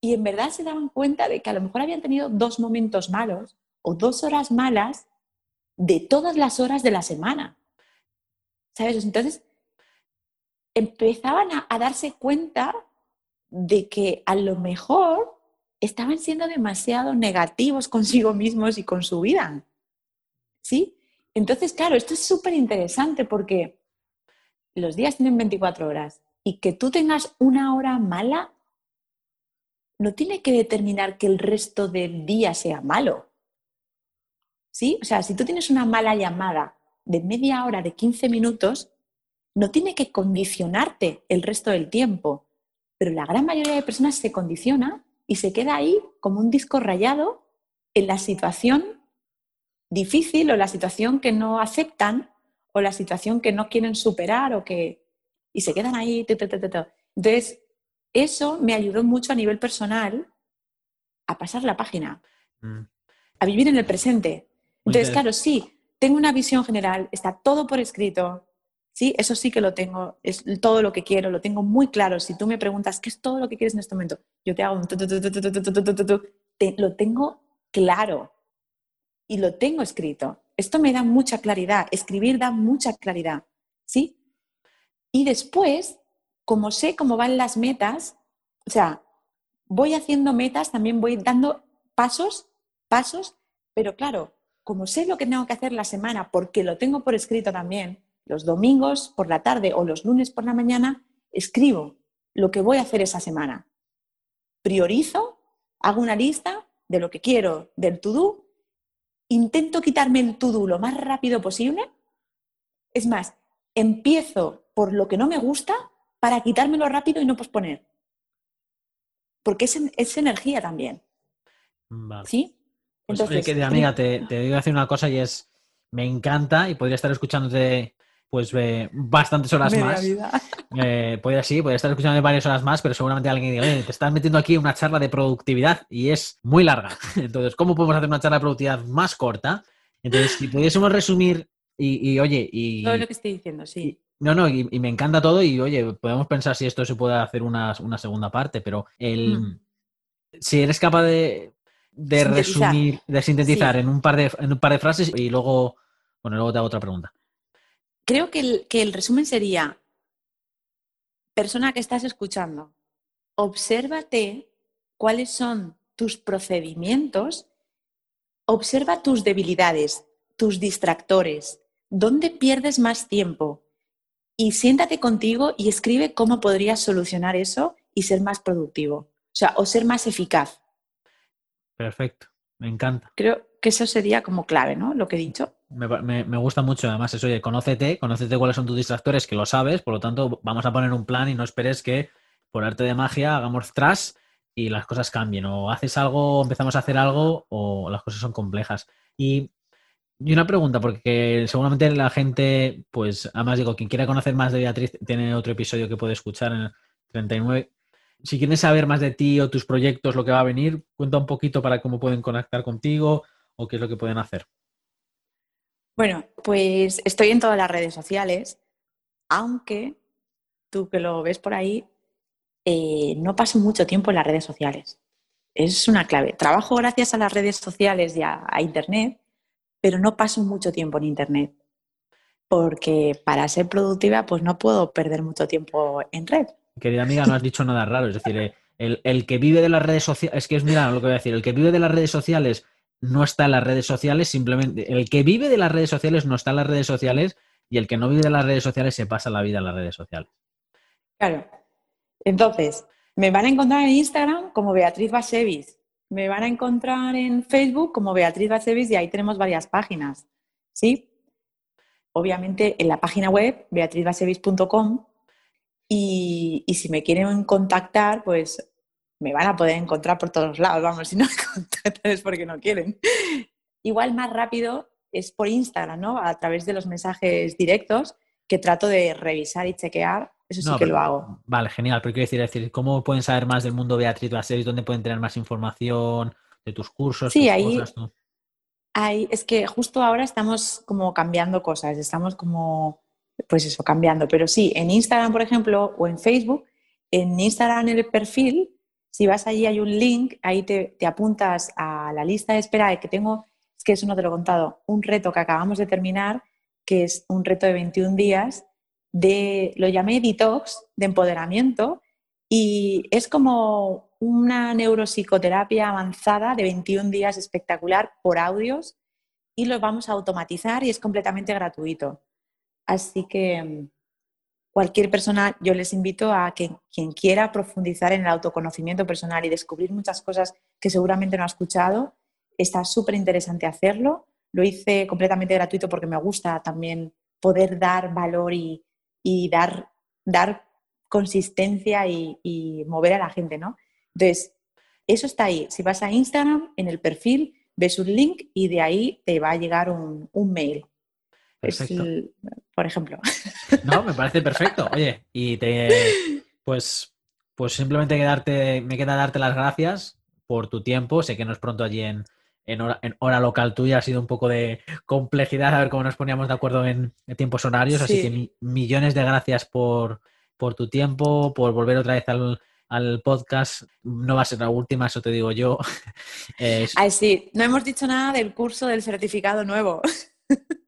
y en verdad se daban cuenta de que a lo mejor habían tenido dos momentos malos o dos horas malas de todas las horas de la semana. ¿Sabes? Entonces empezaban a, a darse cuenta de que a lo mejor estaban siendo demasiado negativos consigo mismos y con su vida. ¿Sí? Entonces, claro, esto es súper interesante porque los días tienen 24 horas y que tú tengas una hora mala no tiene que determinar que el resto del día sea malo. ¿Sí? O sea, si tú tienes una mala llamada de media hora, de 15 minutos, no tiene que condicionarte el resto del tiempo. Pero la gran mayoría de personas se condiciona y se queda ahí como un disco rayado en la situación difícil o la situación que no aceptan o la situación que no quieren superar o que y se quedan ahí. Entonces, eso me ayudó mucho a nivel personal a pasar la página, Mm. a vivir en el presente. Entonces, claro, sí, tengo una visión general, está todo por escrito, ¿sí? Eso sí que lo tengo, es todo lo que quiero, lo tengo muy claro. Si tú me preguntas, ¿qué es todo lo que quieres en este momento? Yo te hago un... Lo tengo claro y lo tengo escrito. Esto me da mucha claridad, escribir da mucha claridad, ¿sí? Y después, como sé cómo van las metas, o sea, voy haciendo metas, también voy dando pasos, pasos, pero claro, como sé lo que tengo que hacer la semana, porque lo tengo por escrito también, los domingos por la tarde o los lunes por la mañana, escribo lo que voy a hacer esa semana. Priorizo, hago una lista de lo que quiero del to-do, intento quitarme el to-do lo más rápido posible. Es más, empiezo por lo que no me gusta para quitármelo rápido y no posponer. Porque es, en- es energía también, Vale. ¿sí? Pues, oye, querida amiga, te, te digo hacer una cosa y es, me encanta y podría estar escuchándote pues eh, bastantes horas media más. Eh, podría sí, podría estar escuchando varias horas más, pero seguramente alguien diga, "Oye, te estás metiendo aquí una charla de productividad y es muy larga. Entonces, ¿cómo podemos hacer una charla de productividad más corta? Entonces, si pudiésemos resumir y, y, oye, y... Todo lo que estoy diciendo, sí. y- no, no, y, y me encanta todo y oye, podemos pensar si esto se puede hacer una, una segunda parte, pero el, Mm. si eres capaz de, de Sintetizar. resumir, de sintetizar Sí. en, un par de, en un par de frases y luego, bueno, luego te hago otra pregunta. Creo que el, que el resumen sería, persona que estás escuchando, obsérvate cuáles son tus procedimientos, observa tus debilidades, tus distractores, dónde pierdes más tiempo y siéntate contigo y escribe cómo podrías solucionar eso y ser más productivo, o sea, o ser más eficaz. Perfecto, me encanta. Creo que eso sería como clave, ¿no? Lo que he dicho. Me, pa- me- me gusta mucho, además, eso, oye, conócete, conócete cuáles son tus distractores, que lo sabes, por lo tanto, vamos a poner un plan y no esperes que por arte de magia hagamos tras y las cosas cambien. O haces algo, empezamos a hacer algo, o las cosas son complejas. Y, y una pregunta, porque seguramente la gente, pues, además digo, quien quiera conocer más de Beatriz, tiene otro episodio que puede escuchar en el 39. Si quieren saber más de ti o tus proyectos, lo que va a venir, cuenta un poquito para cómo pueden conectar contigo o qué es lo que pueden hacer. Bueno, pues estoy en todas las redes sociales, aunque tú que lo ves por ahí, eh, no paso mucho tiempo en las redes sociales. Es una clave. Trabajo gracias a las redes sociales y a, Internet, pero no paso mucho tiempo en Internet. Porque para ser productiva, pues no puedo perder mucho tiempo en red. Querida amiga, no has dicho nada raro. Es decir, eh, el, el que vive de las redes sociales, es que es, mira lo que voy a decir, el que vive de las redes sociales no está en las redes sociales, simplemente el que vive de las redes sociales no está en las redes sociales y el que no vive de las redes sociales se pasa la vida en las redes sociales. Claro. Entonces, me van a encontrar en Instagram como Beatriz Basevis, me van a encontrar en Facebook como Beatriz Basevis y ahí tenemos varias páginas. ¿Sí? Obviamente en la página web beatrizbasevis.com y, y si me quieren contactar, pues me van a poder encontrar por todos lados, vamos, si no me contactan es porque no quieren. Igual más rápido es por Instagram, ¿no? A través de los mensajes directos que trato de revisar y chequear, eso sí que lo hago. Vale, genial, pero quiero decir, decir, ¿cómo pueden saber más del mundo Beatriz Baseris? ¿Dónde pueden tener más información de tus cursos? Sí, ahí, ahí, es que justo ahora estamos como cambiando cosas, estamos como, pues eso, cambiando, pero sí, en Instagram, por ejemplo, o en Facebook, en Instagram en el perfil si vas allí hay un link, ahí te, apuntas a la lista de espera que tengo, es que eso no te lo he contado, un reto que acabamos de terminar, que es un reto de 21 días, de, lo llamé detox, de empoderamiento, y es como una neuropsicoterapia avanzada de 21 días espectacular por audios y lo vamos a automatizar y es completamente gratuito. Así que cualquier persona, yo les invito a que quien quiera profundizar en el autoconocimiento personal y descubrir muchas cosas que seguramente no ha escuchado, está súper interesante hacerlo. Lo hice completamente gratuito porque me gusta también poder dar valor y, dar, dar consistencia y, mover a la gente, ¿no? Entonces, eso está ahí. Si vas a Instagram, en el perfil, ves un link y de ahí te va a llegar un, un mail. Perfecto. por ejemplo. No, me parece perfecto. Oye, y te pues, pues simplemente quedarte, me queda darte las gracias por tu tiempo. Sé que no es pronto allí en, en, hora, local tuya, ha sido un poco de complejidad a ver cómo nos poníamos de acuerdo en, tiempos horarios. Así que millones de gracias por, por tu tiempo, por volver otra vez al, al podcast. No va a ser la última, eso te digo yo. Ay, sí, no hemos dicho nada del curso del certificado nuevo.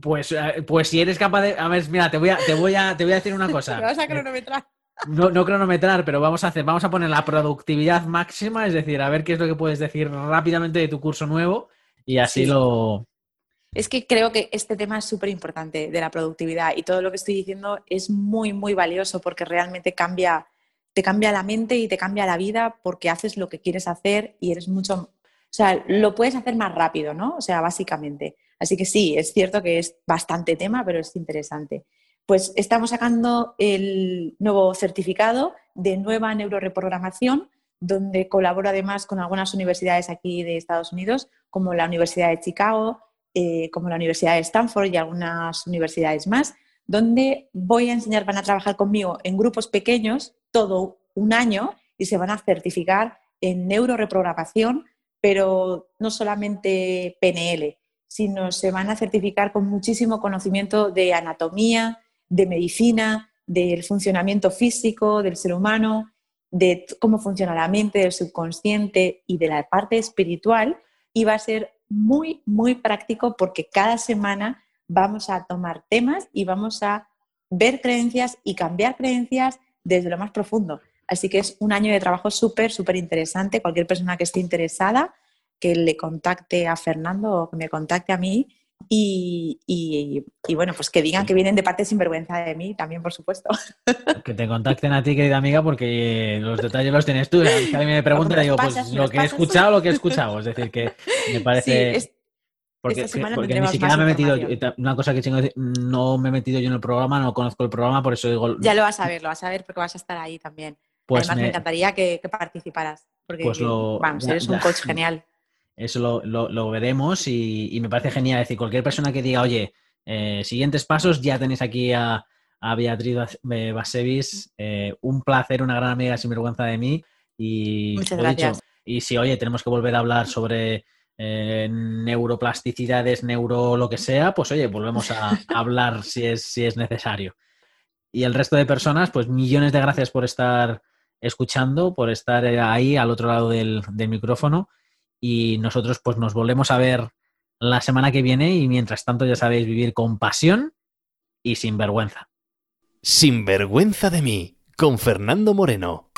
Pues, eh, pues si eres capaz de. A ver, mira, te voy a, te voy a, te voy a decir una cosa. vas a cronometrar. No, no cronometrar, pero vamos a hacer, vamos a poner la productividad máxima, es decir, a ver qué es lo que puedes decir rápidamente de tu curso nuevo y así lo. Es que creo que este tema es súper importante de la productividad y todo lo que estoy diciendo es muy, muy valioso porque realmente cambia, te cambia la mente y te cambia la vida porque haces lo que quieres hacer y eres mucho, o sea, lo puedes hacer más rápido, ¿no? O sea, básicamente. Así que sí, es cierto que es bastante tema, pero es interesante. Pues estamos sacando el nuevo certificado de nueva neuroreprogramación, donde colaboro además con algunas universidades aquí de Estados Unidos, como la Universidad de Chicago, eh, como la Universidad de Stanford y algunas universidades más, donde voy a enseñar, van a trabajar conmigo en grupos pequeños todo un año y se van a certificar en neuroreprogramación, pero no solamente PNL, sino se van a certificar con muchísimo conocimiento de anatomía, de medicina, del funcionamiento físico del ser humano, de cómo funciona la mente, del subconsciente y de la parte espiritual. Y va a ser muy, muy práctico porque cada semana vamos a tomar temas y vamos a ver creencias y cambiar creencias desde lo más profundo. Así que es un año de trabajo súper, súper interesante. Cualquier persona que esté interesada que le contacte a Fernando o que me contacte a mí y, bueno, pues que digan que vienen de parte sinvergüenza de mí también, por supuesto. Que te contacten a ti, querida amiga, porque los detalles los tienes tú. A mí me preguntan, digo, pues lo que he escuchado, lo que he escuchado. Es decir, que me parece... porque, ni siquiera me he metido, una cosa que tengo que decir, no me he metido yo en el programa, no conozco el programa, por eso digo... Ya lo vas a ver, lo vas a ver porque vas a estar ahí también. Pues Además me, encantaría que, participaras, porque pues vamos, eres un coach genial. Eso lo, veremos y, me parece genial. Es decir, cualquier persona que diga, oye, eh, siguientes pasos, ya tenéis aquí a, a Beatriz Basevis. Eh, un placer, una gran amiga sin vergüenza de mí. Y, Muchas gracias. y si, oye, tenemos que volver a hablar sobre eh, neuroplasticidades, neuro lo que sea, pues oye, volvemos a hablar si es, si es necesario. Y el resto de personas, pues millones de gracias por estar escuchando, por estar ahí al otro lado del, del micrófono. Y nosotros pues nos volvemos a ver la semana que viene y mientras tanto ya sabéis vivir con pasión y sin vergüenza. Sin vergüenza de mí, con Fernando Moreno.